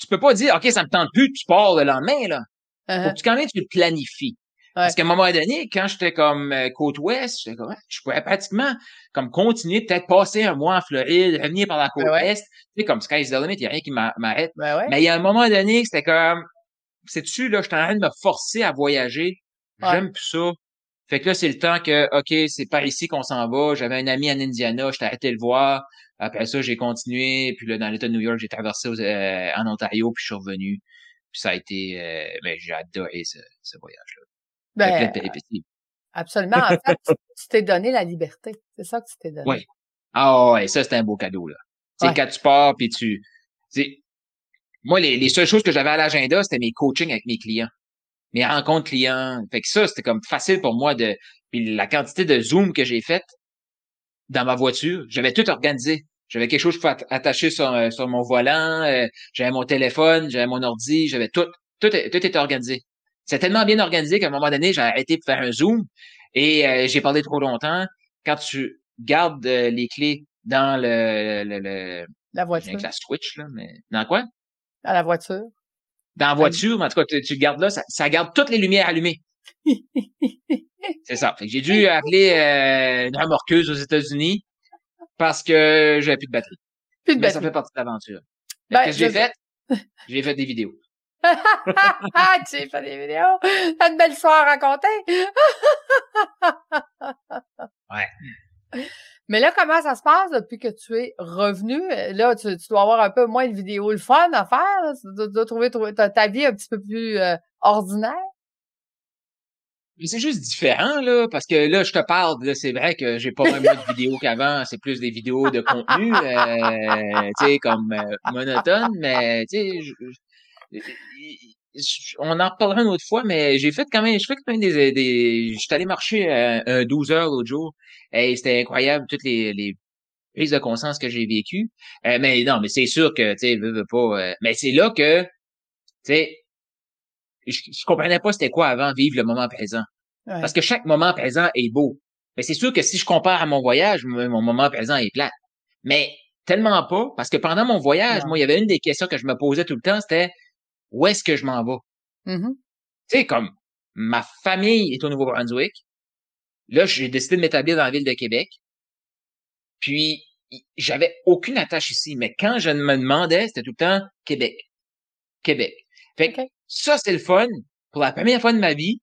tu peux pas dire, OK, ça me tente plus, tu pars le lendemain, là. Uh-huh. Faut que tu, quand même, tu le planifies. Parce qu'à un moment donné, quand j'étais comme euh, côte ouest, je pourrais pratiquement comme continuer, peut-être passer un mois en Floride, revenir par la côte est. Tu sais, comme Sky's the limit, il n'y a rien qui m'arrête. Mais il y a un moment donné, c'était comme, sais-tu, là, je suis en train de me forcer à voyager. J'aime plus ça. Fait que là, c'est le temps que, OK, c'est par ici qu'on s'en va. J'avais un ami en Indiana, j'étais arrêté de le voir. Après ça, j'ai continué. Puis là, dans l'État de New York, j'ai traversé euh, en Ontario, puis je suis revenu. Puis ça a été... Euh, ben, j'ai adoré ce, ce voyage-là. Ben, absolument. En fait, tu t'es donné la liberté. C'est ça que tu t'es donné. Oui. Ah ouais, ça, c'était un beau cadeau, là. Tu sais, quand tu pars, puis tu... Moi, les, les seules choses que j'avais à l'agenda, c'était mes coachings avec mes clients mes rencontres clients. Fait que ça, c'était comme facile pour moi de. Puis la quantité de Zoom que j'ai faite dans ma voiture, j'avais tout organisé. J'avais quelque chose pour attacher sur, euh, sur mon volant, euh, j'avais mon téléphone, j'avais mon ordi, j'avais tout, tout, tout était organisé. C'est tellement bien organisé qu'à un moment donné, j'ai arrêté de faire un Zoom et euh, j'ai parlé trop longtemps. Quand tu gardes les clés dans le, le, la voiture. Avec la Switch, là, mais dans quoi? Dans la voiture dans la voiture, mais en tout cas, tu, tu le gardes là, ça, garde toutes les lumières allumées. c'est ça. j'ai dû appeler euh, une remorqueuse aux États-Unis parce que j'avais plus de batterie. Plus de batterie. ça fait partie de l'aventure. Ben, Qu'est-ce que j'ai fait? J'ai fait des vidéos. tu as fait des vidéos? T'as une belle histoire à raconter? ouais. Mais là, comment ça se passe depuis que tu es revenu? Là, tu, dois avoir un peu moins de vidéos le fun à faire. Tu dois, trouver, ta, vie un petit peu plus euh, ordinaire. Mais c'est juste différent, là, parce que là, je te parle, là, c'est vrai que j'ai pas vraiment de vidéos qu'avant, c'est plus des vidéos de contenu, euh, tu sais, comme euh, monotone, mais, tu sais, on en reparlera une autre fois, mais j'ai fait quand même, je fais quand même des, des j'étais allé marcher un 12 heures l'autre jour, et c'était incroyable, toutes les, les prises de conscience que j'ai vécues. Euh, mais non, mais c'est sûr que, tu sais, veux, pas, euh, mais c'est là que, tu sais, je, je comprenais pas c'était quoi avant vivre le moment présent. Parce que chaque moment présent est beau. Mais c'est sûr que si je compare à mon voyage, mon moment présent est plat. Mais tellement pas, parce que pendant mon voyage, moi, il y avait une des questions que je me posais tout le temps, c'était où est-ce que je m'en vais? Mm-hmm. Tu sais, comme ma famille est au Nouveau-Brunswick. Là, j'ai décidé de m'établir dans la ville de Québec. Puis, j'avais aucune attache ici. Mais quand je me demandais, c'était tout le temps Québec. Québec. Fait que ça, c'est le fun. Pour la première fois de ma vie,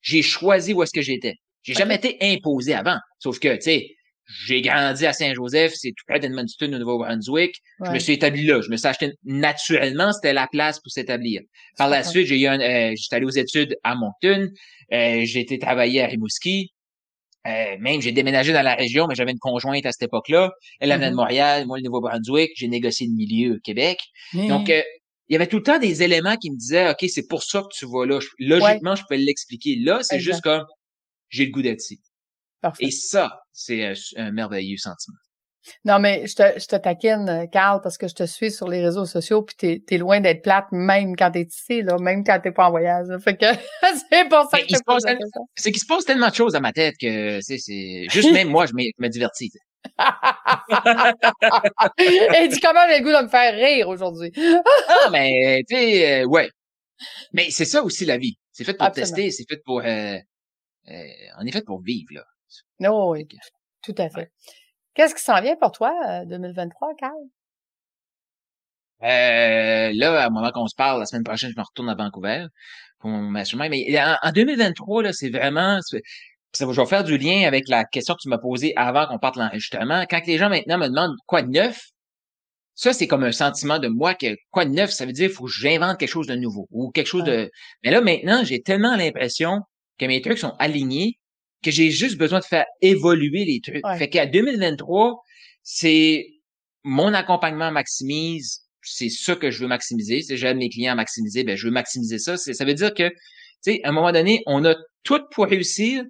j'ai choisi où est-ce que j'étais. J'ai jamais été imposé avant. Sauf que, tu sais, j'ai grandi à Saint-Joseph, c'est tout près d'Edmundston au Nouveau-Brunswick. Je me suis établi là. Je me suis acheté naturellement, c'était la place pour s'établir. Par la suite, j'ai eu un, euh, j'étais allé aux études à Moncton. Euh, j'ai été travailler à Rimouski. Euh, même, j'ai déménagé dans la région, mais j'avais une conjointe à cette époque-là. Elle venait de mm-hmm. Montréal, moi, le Nouveau-Brunswick. J'ai négocié le milieu au Québec. Donc, euh, il y avait tout le temps des éléments qui me disaient, OK, c'est pour ça que tu vas là. Logiquement, je peux l'expliquer. Là, c'est juste comme, j'ai le goût d'être ici. Et ça, c'est un, merveilleux sentiment. Non, mais je te, je te taquine, Carl, parce que je te suis sur les réseaux sociaux, puis t'es, es loin d'être plate, même quand t'es ici, là, même quand t'es pas en voyage. Fait que c'est pour ça que je pose C'est qu'il se passe tellement de choses à ma tête que c'est, c'est juste même moi, je me, me divertis. Et dis comment j'ai le goût de me faire rire aujourd'hui? ah, mais tu sais, euh, ouais. Mais c'est ça aussi la vie. C'est fait pour tester, c'est fait pour. Euh, euh, on est fait pour vivre là. Non, oui, tout à fait. Qu'est-ce qui s'en vient pour toi, 2023, euh, Carl? Euh, là, à moment qu'on se parle, la semaine prochaine, je me retourne à Vancouver pour mon Mais en, 2023, là, c'est vraiment, ça, je vais faire du lien avec la question que tu m'as posée avant qu'on parte l'enregistrement. Quand les gens maintenant me demandent quoi de neuf, ça, c'est comme un sentiment de moi que quoi de neuf, ça veut dire faut que j'invente quelque chose de nouveau ou quelque chose de. Mais là, maintenant, j'ai tellement l'impression que mes trucs sont alignés que j'ai juste besoin de faire évoluer les trucs. Fait qu'à 2023, c'est mon accompagnement maximise, c'est ça que je veux maximiser. Si j'aide mes clients à maximiser, ben, je veux maximiser ça. Ça veut dire que, tu sais, à un moment donné, on a tout pour réussir,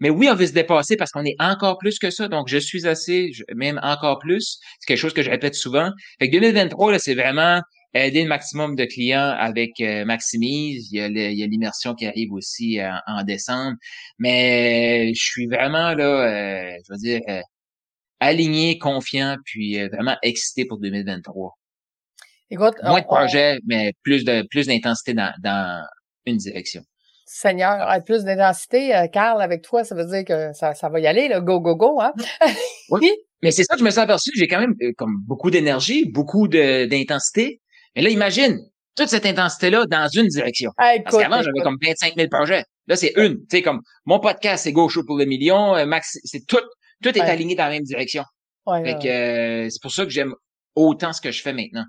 mais oui, on veut se dépasser parce qu'on est encore plus que ça. Donc, je suis assez, même encore plus. C'est quelque chose que je répète souvent. Fait que 2023, là, c'est vraiment aider le maximum de clients avec euh, Maximise. Il y a l'immersion qui arrive aussi euh, en décembre. Mais je suis vraiment là, euh, je veux dire, aligné, confiant, puis vraiment excité pour 2023. Écoute, Moins de projets, mais plus de plus d'intensité dans, dans une direction. Seigneur, plus d'intensité, Carl, avec toi, ça veut dire que ça, ça va y aller, le go, go, go, hein? oui. Mais c'est ça que je me suis aperçu, j'ai quand même comme beaucoup d'énergie, beaucoup d'intensité, mais là, imagine toute cette intensité-là dans une direction. Parce qu'avant, j'avais comme 25 000 projets. Là, c'est une. Tu sais, comme mon podcast, c'est Show pour le million. Euh, Max, c'est tout. Tout est aligné dans la même direction. Ouais, fait que euh, c'est pour ça que j'aime autant ce que je fais maintenant.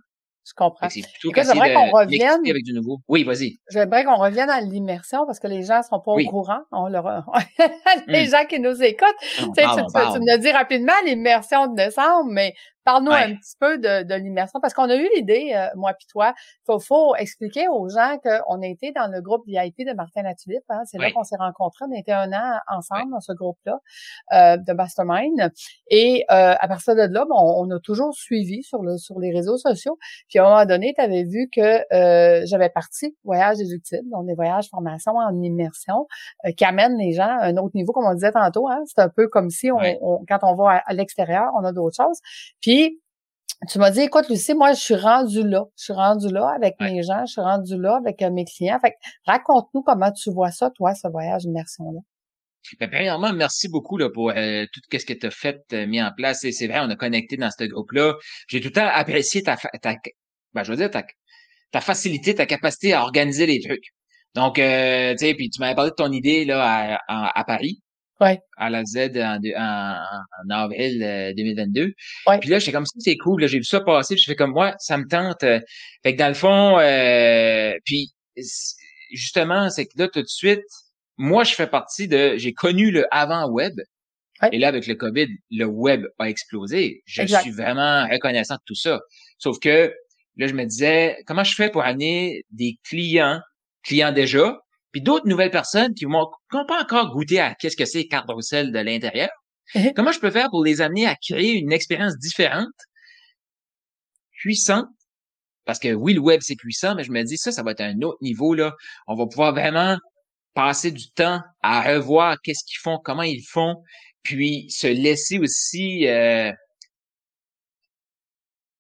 Je comprends. C'est plutôt j'aimerais qu'on revienne. Avec du nouveau. Oui, vas-y. J'aimerais qu'on revienne à l'immersion parce que les gens sont pas au courant. On leur... les hmm. gens qui nous écoutent. tu, tu, tu, me dit rapidement l'immersion de décembre, mais Parle-nous un petit peu de, de l'immersion, parce qu'on a eu l'idée, euh, moi puis toi, faut, faut expliquer aux gens qu'on a été dans le groupe VIP de Martin Latulippe. Hein, c'est là qu'on s'est rencontrés. On a été un an ensemble dans ce groupe-là euh, de Mastermind. Et euh, à partir de là, bon, on a toujours suivi sur le sur les réseaux sociaux. Puis à un moment donné, tu avais vu que j'avais parti Voyage déductible, donc des voyages formation en immersion, qui amènent les gens à un autre niveau, comme on disait tantôt. Hein, c'est un peu comme si on, quand on va à, à l'extérieur, on a d'autres choses. Puis tu m'as dit, écoute, Lucie, moi, je suis rendue là. Je suis rendue là avec mes gens, je suis rendue là avec euh, mes clients. Fait raconte-nous comment tu vois ça, toi, ce voyage immersion-là. Ben, premièrement, merci beaucoup là, pour euh, tout ce que tu as fait, euh, mis en place. C'est vrai, on a connecté dans ce groupe-là. J'ai tout le temps apprécié ta, ta ben, je veux dire, ta, ta facilité, ta capacité à organiser les trucs. Donc, tu sais, puis tu m'avais parlé de ton idée là à, à Paris à la Z en, en, avril 2022. Euh, puis là, j'étais comme ça, c'est cool. j'ai vu ça passer. Puis je fais comme moi, ça me tente. Euh. fait que dans le fond, euh, puis justement, c'est que là, tout de suite, moi, je fais partie de. J'ai connu le avant web. Et là, avec le COVID, le web a explosé. Je suis vraiment reconnaissant de tout ça. Sauf que là, je me disais, comment je fais pour amener des clients, clients déjà, puis d'autres nouvelles personnes qui n'ont pas encore goûté à qu'est-ce que c'est Carrousel de l'intérieur. Uh-huh. Comment je peux faire pour les amener à créer une expérience différente, puissante, parce que oui, le web, c'est puissant, mais je me dis, ça, ça va être un autre niveau, là. On va pouvoir vraiment passer du temps à revoir qu'est-ce qu'ils font, comment ils font, puis se laisser aussi euh,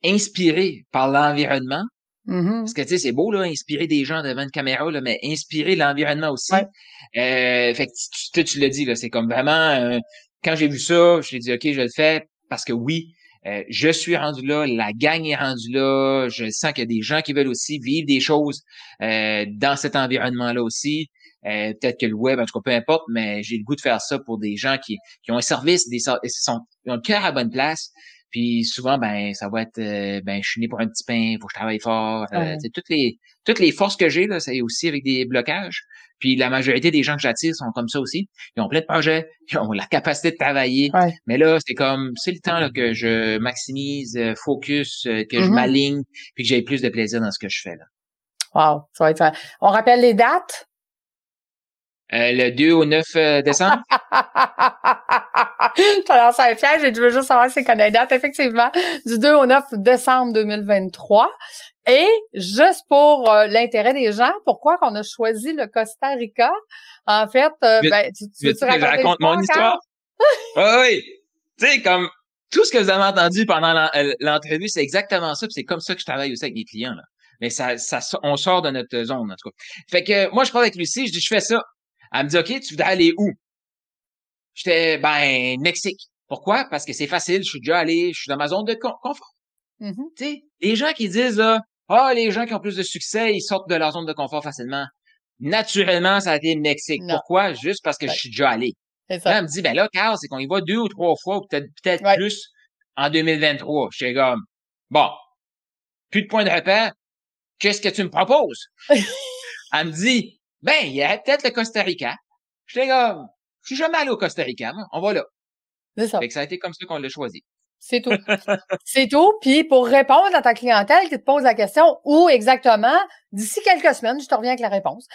inspirer par l'environnement, Mm-hmm. Parce que tu sais, c'est beau là, inspirer des gens devant une caméra, là, mais inspirer l'environnement aussi. Euh, fait que tu, tu, l'as dit, là, c'est comme vraiment euh, quand j'ai vu ça, je dit OK, je le fais parce que oui, euh, je suis rendu là, la gang est rendue là, je sens qu'il y a des gens qui veulent aussi vivre des choses euh, dans cet environnement-là aussi. peut-être que le web, en tout cas, peu importe, mais j'ai le goût de faire ça pour des gens qui, qui ont un service, des sont, ils ont le cœur à bonne place, puis souvent, ben, ça va être euh, ben, je suis né pour un petit pain, faut que je travaille fort. Euh, toutes les toutes les forces que j'ai, là, c'est aussi avec des blocages. Puis la majorité des gens que j'attire sont comme ça aussi. Ils ont plein de projets, ils ont la capacité de travailler. Mais là, c'est comme c'est le temps là, que je maximise, euh, focus, que je mm-hmm. m'aligne, puis que j'ai plus de plaisir dans ce que je fais. Là. Wow, ça va être On rappelle les dates? Euh, le 2 au 9 euh, décembre? Je lancé un piège et je veux juste savoir si c'est qu'on date, effectivement, du 2 au 9 décembre 2023. Et juste pour euh, l'intérêt des gens, pourquoi qu'on a choisi le Costa Rica? En fait, ben, tu, tu, veux que je raconte mon histoire? oui, oui. Tu sais, comme tout ce que vous avez entendu pendant l'entrevue, c'est exactement ça. C'est comme ça que je travaille aussi avec mes clients. Là. Mais ça, ça, on sort de notre zone, en tout cas. Fait que moi, je parle avec Lucie, je dis, je fais ça. Elle me dit, OK, tu voudrais aller où? J'étais, ben, Mexique. Pourquoi? Parce que c'est facile, je suis déjà allé, je suis dans ma zone de confort. Tu sais, les gens qui disent, ah, oh, les gens qui ont plus de succès, ils sortent de leur zone de confort facilement. Naturellement, ça a été Mexique. Pourquoi? Juste parce que je suis déjà allé. Là, elle me dit, ben là, Carl, c'est qu'on y va deux ou trois fois, ou peut-être peut-être plus en 2023. J'étais comme, bon, plus de points de repère. Qu'est-ce que tu me proposes? elle me dit, ben, il y aurait peut-être le Costa Rica. J'étais comme, je suis jamais allé au Costa Rica, moi. on va là. C'est ça. Fait que ça a été comme ça qu'on l'a choisi. C'est tout. c'est tout. Puis pour répondre à ta clientèle qui te pose la question où exactement, d'ici quelques semaines, je te reviens avec la réponse.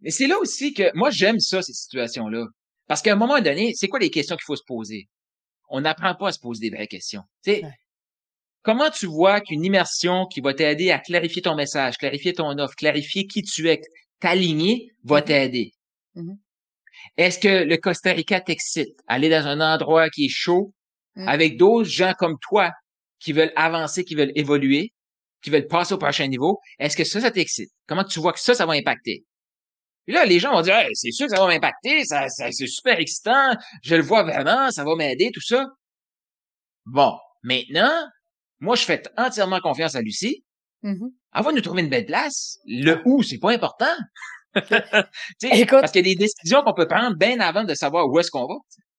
mais, c'est là aussi que moi j'aime ça, ces situations-là. Parce qu'à un moment donné, c'est quoi les questions qu'il faut se poser? On n'apprend pas à se poser des vraies questions. Tu Comment tu vois qu'une immersion qui va t'aider à clarifier ton message, clarifier ton offre, clarifier qui tu es, t'aligner, va mm-hmm. t'aider? Mm-hmm. Est-ce que le Costa Rica t'excite? Aller dans un endroit qui est chaud, mm. avec d'autres gens comme toi qui veulent avancer, qui veulent évoluer, qui veulent passer au prochain niveau. Est-ce que ça, ça t'excite? Comment tu vois que ça, ça va impacter? Puis là, les gens vont dire, c'est sûr que ça va m'impacter, ça, c'est super excitant, je le vois vraiment, ça va m'aider, tout ça. Bon, maintenant, moi, je fais entièrement confiance à Lucie. Mm Elle va nous trouver une belle place. Le où, c'est pas important. Écoute, parce qu'il y a des décisions qu'on peut prendre bien avant de savoir où est-ce qu'on va.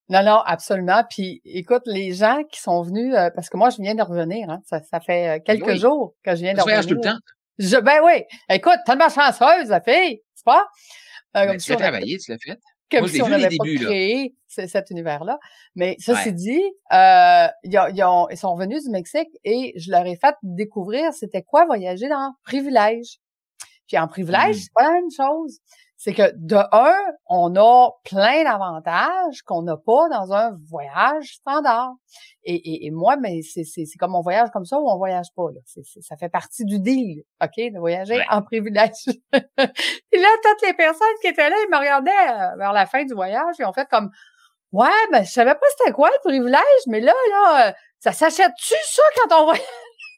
Non, non, absolument. Puis, écoute, les gens qui sont venus, euh, parce que moi, je viens de revenir, hein, ça, ça fait euh, quelques jours que je viens de revenir. tout le temps. Je, ben oui. Écoute, tellement chanceuse, la fille, c'est pas? Euh, ben, tu l'as travaillé, tu l'as fait. Comme moi, si on n'avait pas créé cet univers-là. Mais ça, c'est dit, euh, ils, ont, ils sont revenus du Mexique et je leur ai fait découvrir c'était quoi voyager dans privilège. Puis en privilège, mmh. c'est pas la même chose. C'est que de un, on a plein d'avantages qu'on n'a pas dans un voyage standard. Et, et, moi, mais c'est, c'est, c'est comme on voyage comme ça ou on voyage pas. Là. C'est, ça fait partie du deal, OK, de voyager en privilège. et là, toutes les personnes qui étaient là, ils me regardaient euh, vers la fin du voyage et ont fait comme Ouais, ben je savais pas c'était quoi le privilège, mais là, là, euh, ça s'achète-tu ça quand on voyage?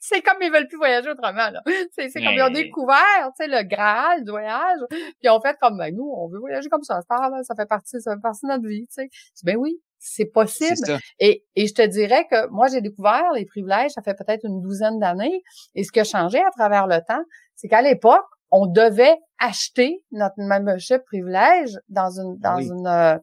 C'est comme ils veulent plus voyager autrement. Là. C'est, c'est comme ils ont découvert, tu sais, le Graal du voyage. Puis ont fait comme ben, nous, on veut voyager comme ça. Ça, là, ça fait partie, ça fait partie de notre vie. Tu sais. Ben oui, c'est possible. et, et je te dirais que moi, j'ai découvert les privilèges, ça fait peut-être une douzaine d'années. Et ce qui a changé à travers le temps, c'est qu'à l'époque, on devait acheter notre membership privilège dans une dans une euh,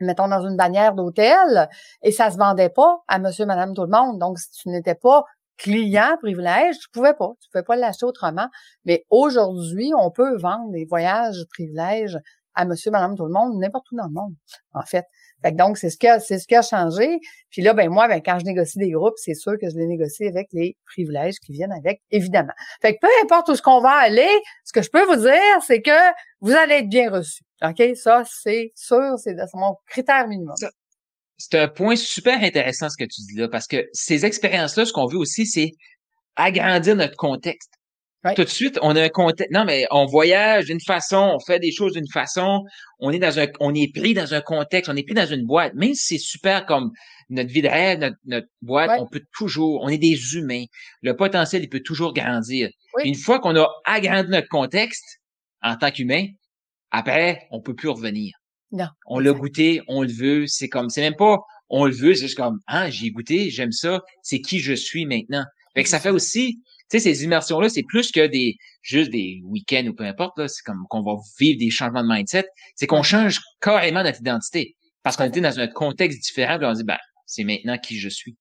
mettons dans une bannière d'hôtel et ça se vendait pas à monsieur madame tout le monde donc si tu n'étais pas client privilège, tu pouvais pas, tu pouvais pas l'acheter autrement. Mais aujourd'hui, on peut vendre des voyages privilèges à monsieur, madame, tout le monde, n'importe où dans le monde, en fait. Fait donc, c'est ce qui a, c'est ce qui a changé. Puis là, ben moi, ben, quand je négocie des groupes, c'est sûr que je les négocie avec les privilèges qui viennent avec, évidemment. Fait que peu importe où ce qu'on va aller, ce que je peux vous dire, c'est que vous allez être bien reçu. OK? Ça, c'est sûr, c'est mon critère minimum c'est un point super intéressant ce que tu dis là, parce que ces expériences-là, ce qu'on veut aussi, c'est agrandir notre contexte. Tout de suite, on a un contexte. Non, mais on voyage d'une façon, on fait des choses d'une façon, on est dans un, on est pris dans un contexte, on est pris dans une boîte. Même si c'est super comme notre vie de rêve, notre, boîte, on peut toujours, on est des humains. Le potentiel, il peut toujours grandir. Une fois qu'on a agrandi notre contexte en tant qu'humain, après, on peut plus revenir. Non. On l'a goûté, on le veut. C'est comme, c'est même pas on le veut, c'est juste comme, ah, j'ai goûté, j'aime ça, c'est qui je suis maintenant. Fait que ça fait aussi, tu sais, ces immersions-là, c'est plus que des, juste des week-ends ou peu importe, là, c'est comme qu'on va vivre des changements de mindset. C'est qu'on change carrément notre identité. Parce qu'on était dans un contexte différent, puis on dit, ben, c'est maintenant qui je suis.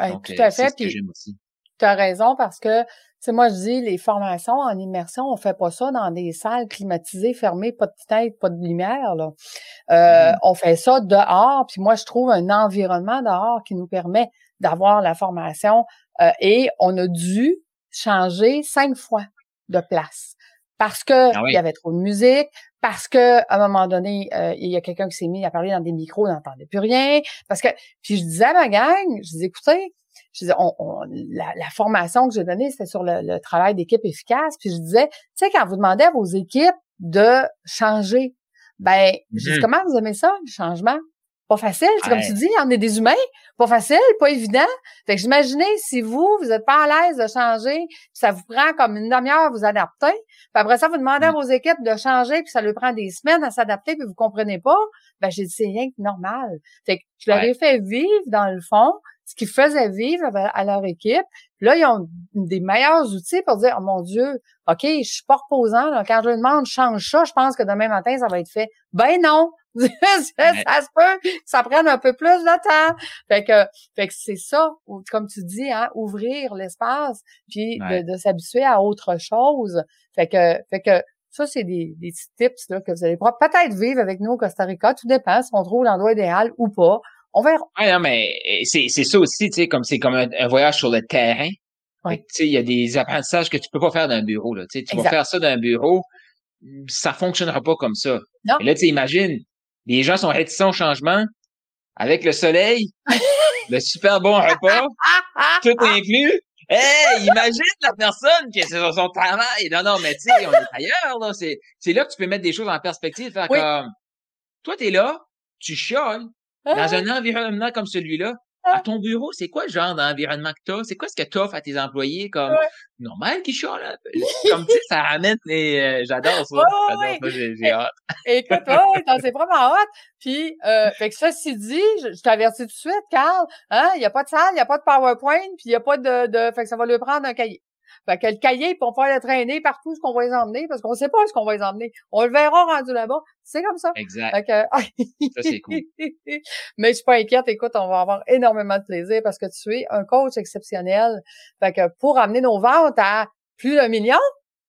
Donc, tout à euh, fait. Ce que j'aime aussi. Tu as raison parce que sais, moi, je dis, les formations en immersion, on fait pas ça dans des salles climatisées, fermées, pas de tête, pas de lumière, là. Euh, mm-hmm. On fait ça dehors, puis moi, je trouve un environnement dehors qui nous permet d'avoir la formation euh, et on a dû changer cinq fois de place parce que ah il y avait trop de musique, parce que à un moment donné, euh, il y a quelqu'un qui s'est mis à parler dans des micros, on n'entendait plus rien, parce que puis je disais à ma gang, je disais écoutez, je disais, on, la, la, formation que j'ai donnée, c'était sur le, travail d'équipe efficace. Puis je disais, tu sais, quand vous demandez à vos équipes de changer, ben, je dis, mm-hmm. comment vous aimez ça, le changement? Pas facile, c'est comme tu dis, on est des humains, pas facile, pas évident. Fait que j'imaginais si vous, vous êtes pas à l'aise de changer, ça vous prend comme une demi-heure vous adapter, puis après ça, vous demandez à mm. vos équipes de changer, puis ça leur prend des semaines à s'adapter, puis vous comprenez pas, ben j'ai dit c'est rien que normal. Fait que je leur ai fait vivre dans le fond ce qu'ils faisaient vivre à leur équipe. là, ils ont des meilleurs outils pour dire, oh mon Dieu, OK, je suis pas reposant. Quand je leur demande, change ça, je pense que demain matin, ça va être fait. Ben non! ça se peut ça prenne un peu plus de temps. Fait que, fait que c'est ça, comme tu dis, hein, ouvrir l'espace, puis de, s'habituer à autre chose. Fait que, fait que ça, c'est des, des petits tips là, que vous allez peut-être vivre avec nous au Costa Rica. Tout dépend si on trouve l'endroit idéal ou pas On verra. Ouais, non, mais c'est ça aussi, tu sais, comme c'est comme un, voyage sur le terrain. Tu sais, il y a des apprentissages que tu peux pas faire dans un bureau, là. Tu sais, tu vas faire ça dans un bureau, ça fonctionnera pas comme ça. Non. Et là, tu sais, imagine, les gens sont réticents au changement, avec le soleil, le super bon repas, tout inclus. Hey, imagine la personne qui est sur son travail. Non, non, mais tu sais, on est ailleurs, là. C'est, c'est là que tu peux mettre des choses en perspective, faire comme, toi, t'es là, tu chioles, dans ah. un environnement comme celui-là, à ton bureau, c'est quoi le genre d'environnement que t'as? C'est quoi ce que t'offres à tes employés comme normal qui chialent comme tu sais, ça ramène les. Euh, j'adore ça. j'adore ça, j'ai hâte. Écoute, c'est vraiment hot. Puis euh, fait que ceci dit, je, je t'avertis tout de suite, Carl, hein, il n'y a pas de salle, il n'y a pas de PowerPoint, puis il n'y a pas de, de. Fait que ça va lui prendre un cahier. Fait que le cahier, puis on va le traîner partout ce qu'on va les emmener, parce qu'on sait pas ce qu'on va les emmener. On le verra rendu là-bas. C'est comme ça. Exact. Fait que... ça, c'est cool. Mais je suis pas inquiète. Écoute, on va avoir énormément de plaisir parce que tu es un coach exceptionnel. Fait que pour amener nos ventes à plus d'un million,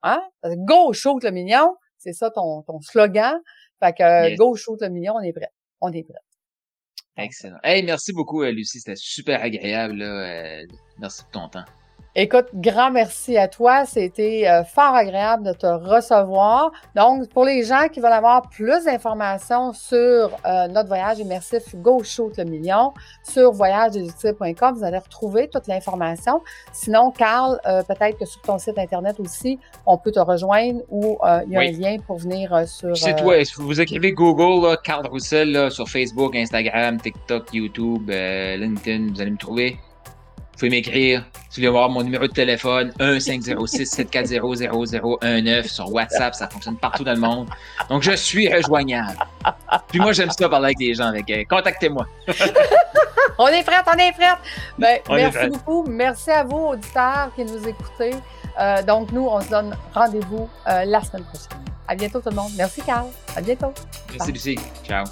hein? Go shoot le million. C'est ça ton, ton slogan. Fait que go shoot le million, on est prêt. On est prêt. Excellent. Hey, merci beaucoup, euh, Lucie. C'était super agréable. Là. Euh, merci pour ton temps. Écoute, grand merci à toi. C'était euh, fort agréable de te recevoir. Donc, pour les gens qui veulent avoir plus d'informations sur euh, notre voyage immersif Go Shoot le million, sur voyagedeductible.com, vous allez retrouver toute l'information. Sinon, Carl, euh, peut-être que sur ton site Internet aussi, on peut te rejoindre ou il y a un lien pour venir sur... C'est toi. Vous écrivez Google, là, Carl Roussel, sur Facebook, Instagram, TikTok, YouTube, LinkedIn, vous allez me trouver. Vous pouvez m'écrire. Tu vas voir mon numéro de téléphone 1-506-740-0019 sur WhatsApp. Ça fonctionne partout dans le monde. Donc, je suis rejoignable. Puis moi, j'aime ça parler avec des gens. Avec, euh, contactez-moi. on est prêts, on est prêts. Ben, merci beaucoup. Merci à vous, auditeurs, qui nous écoutez. Euh, donc, nous, on se donne rendez-vous euh, la semaine prochaine. À bientôt, tout le monde. Merci, Carl. À bientôt. Merci, Lucie. Ciao.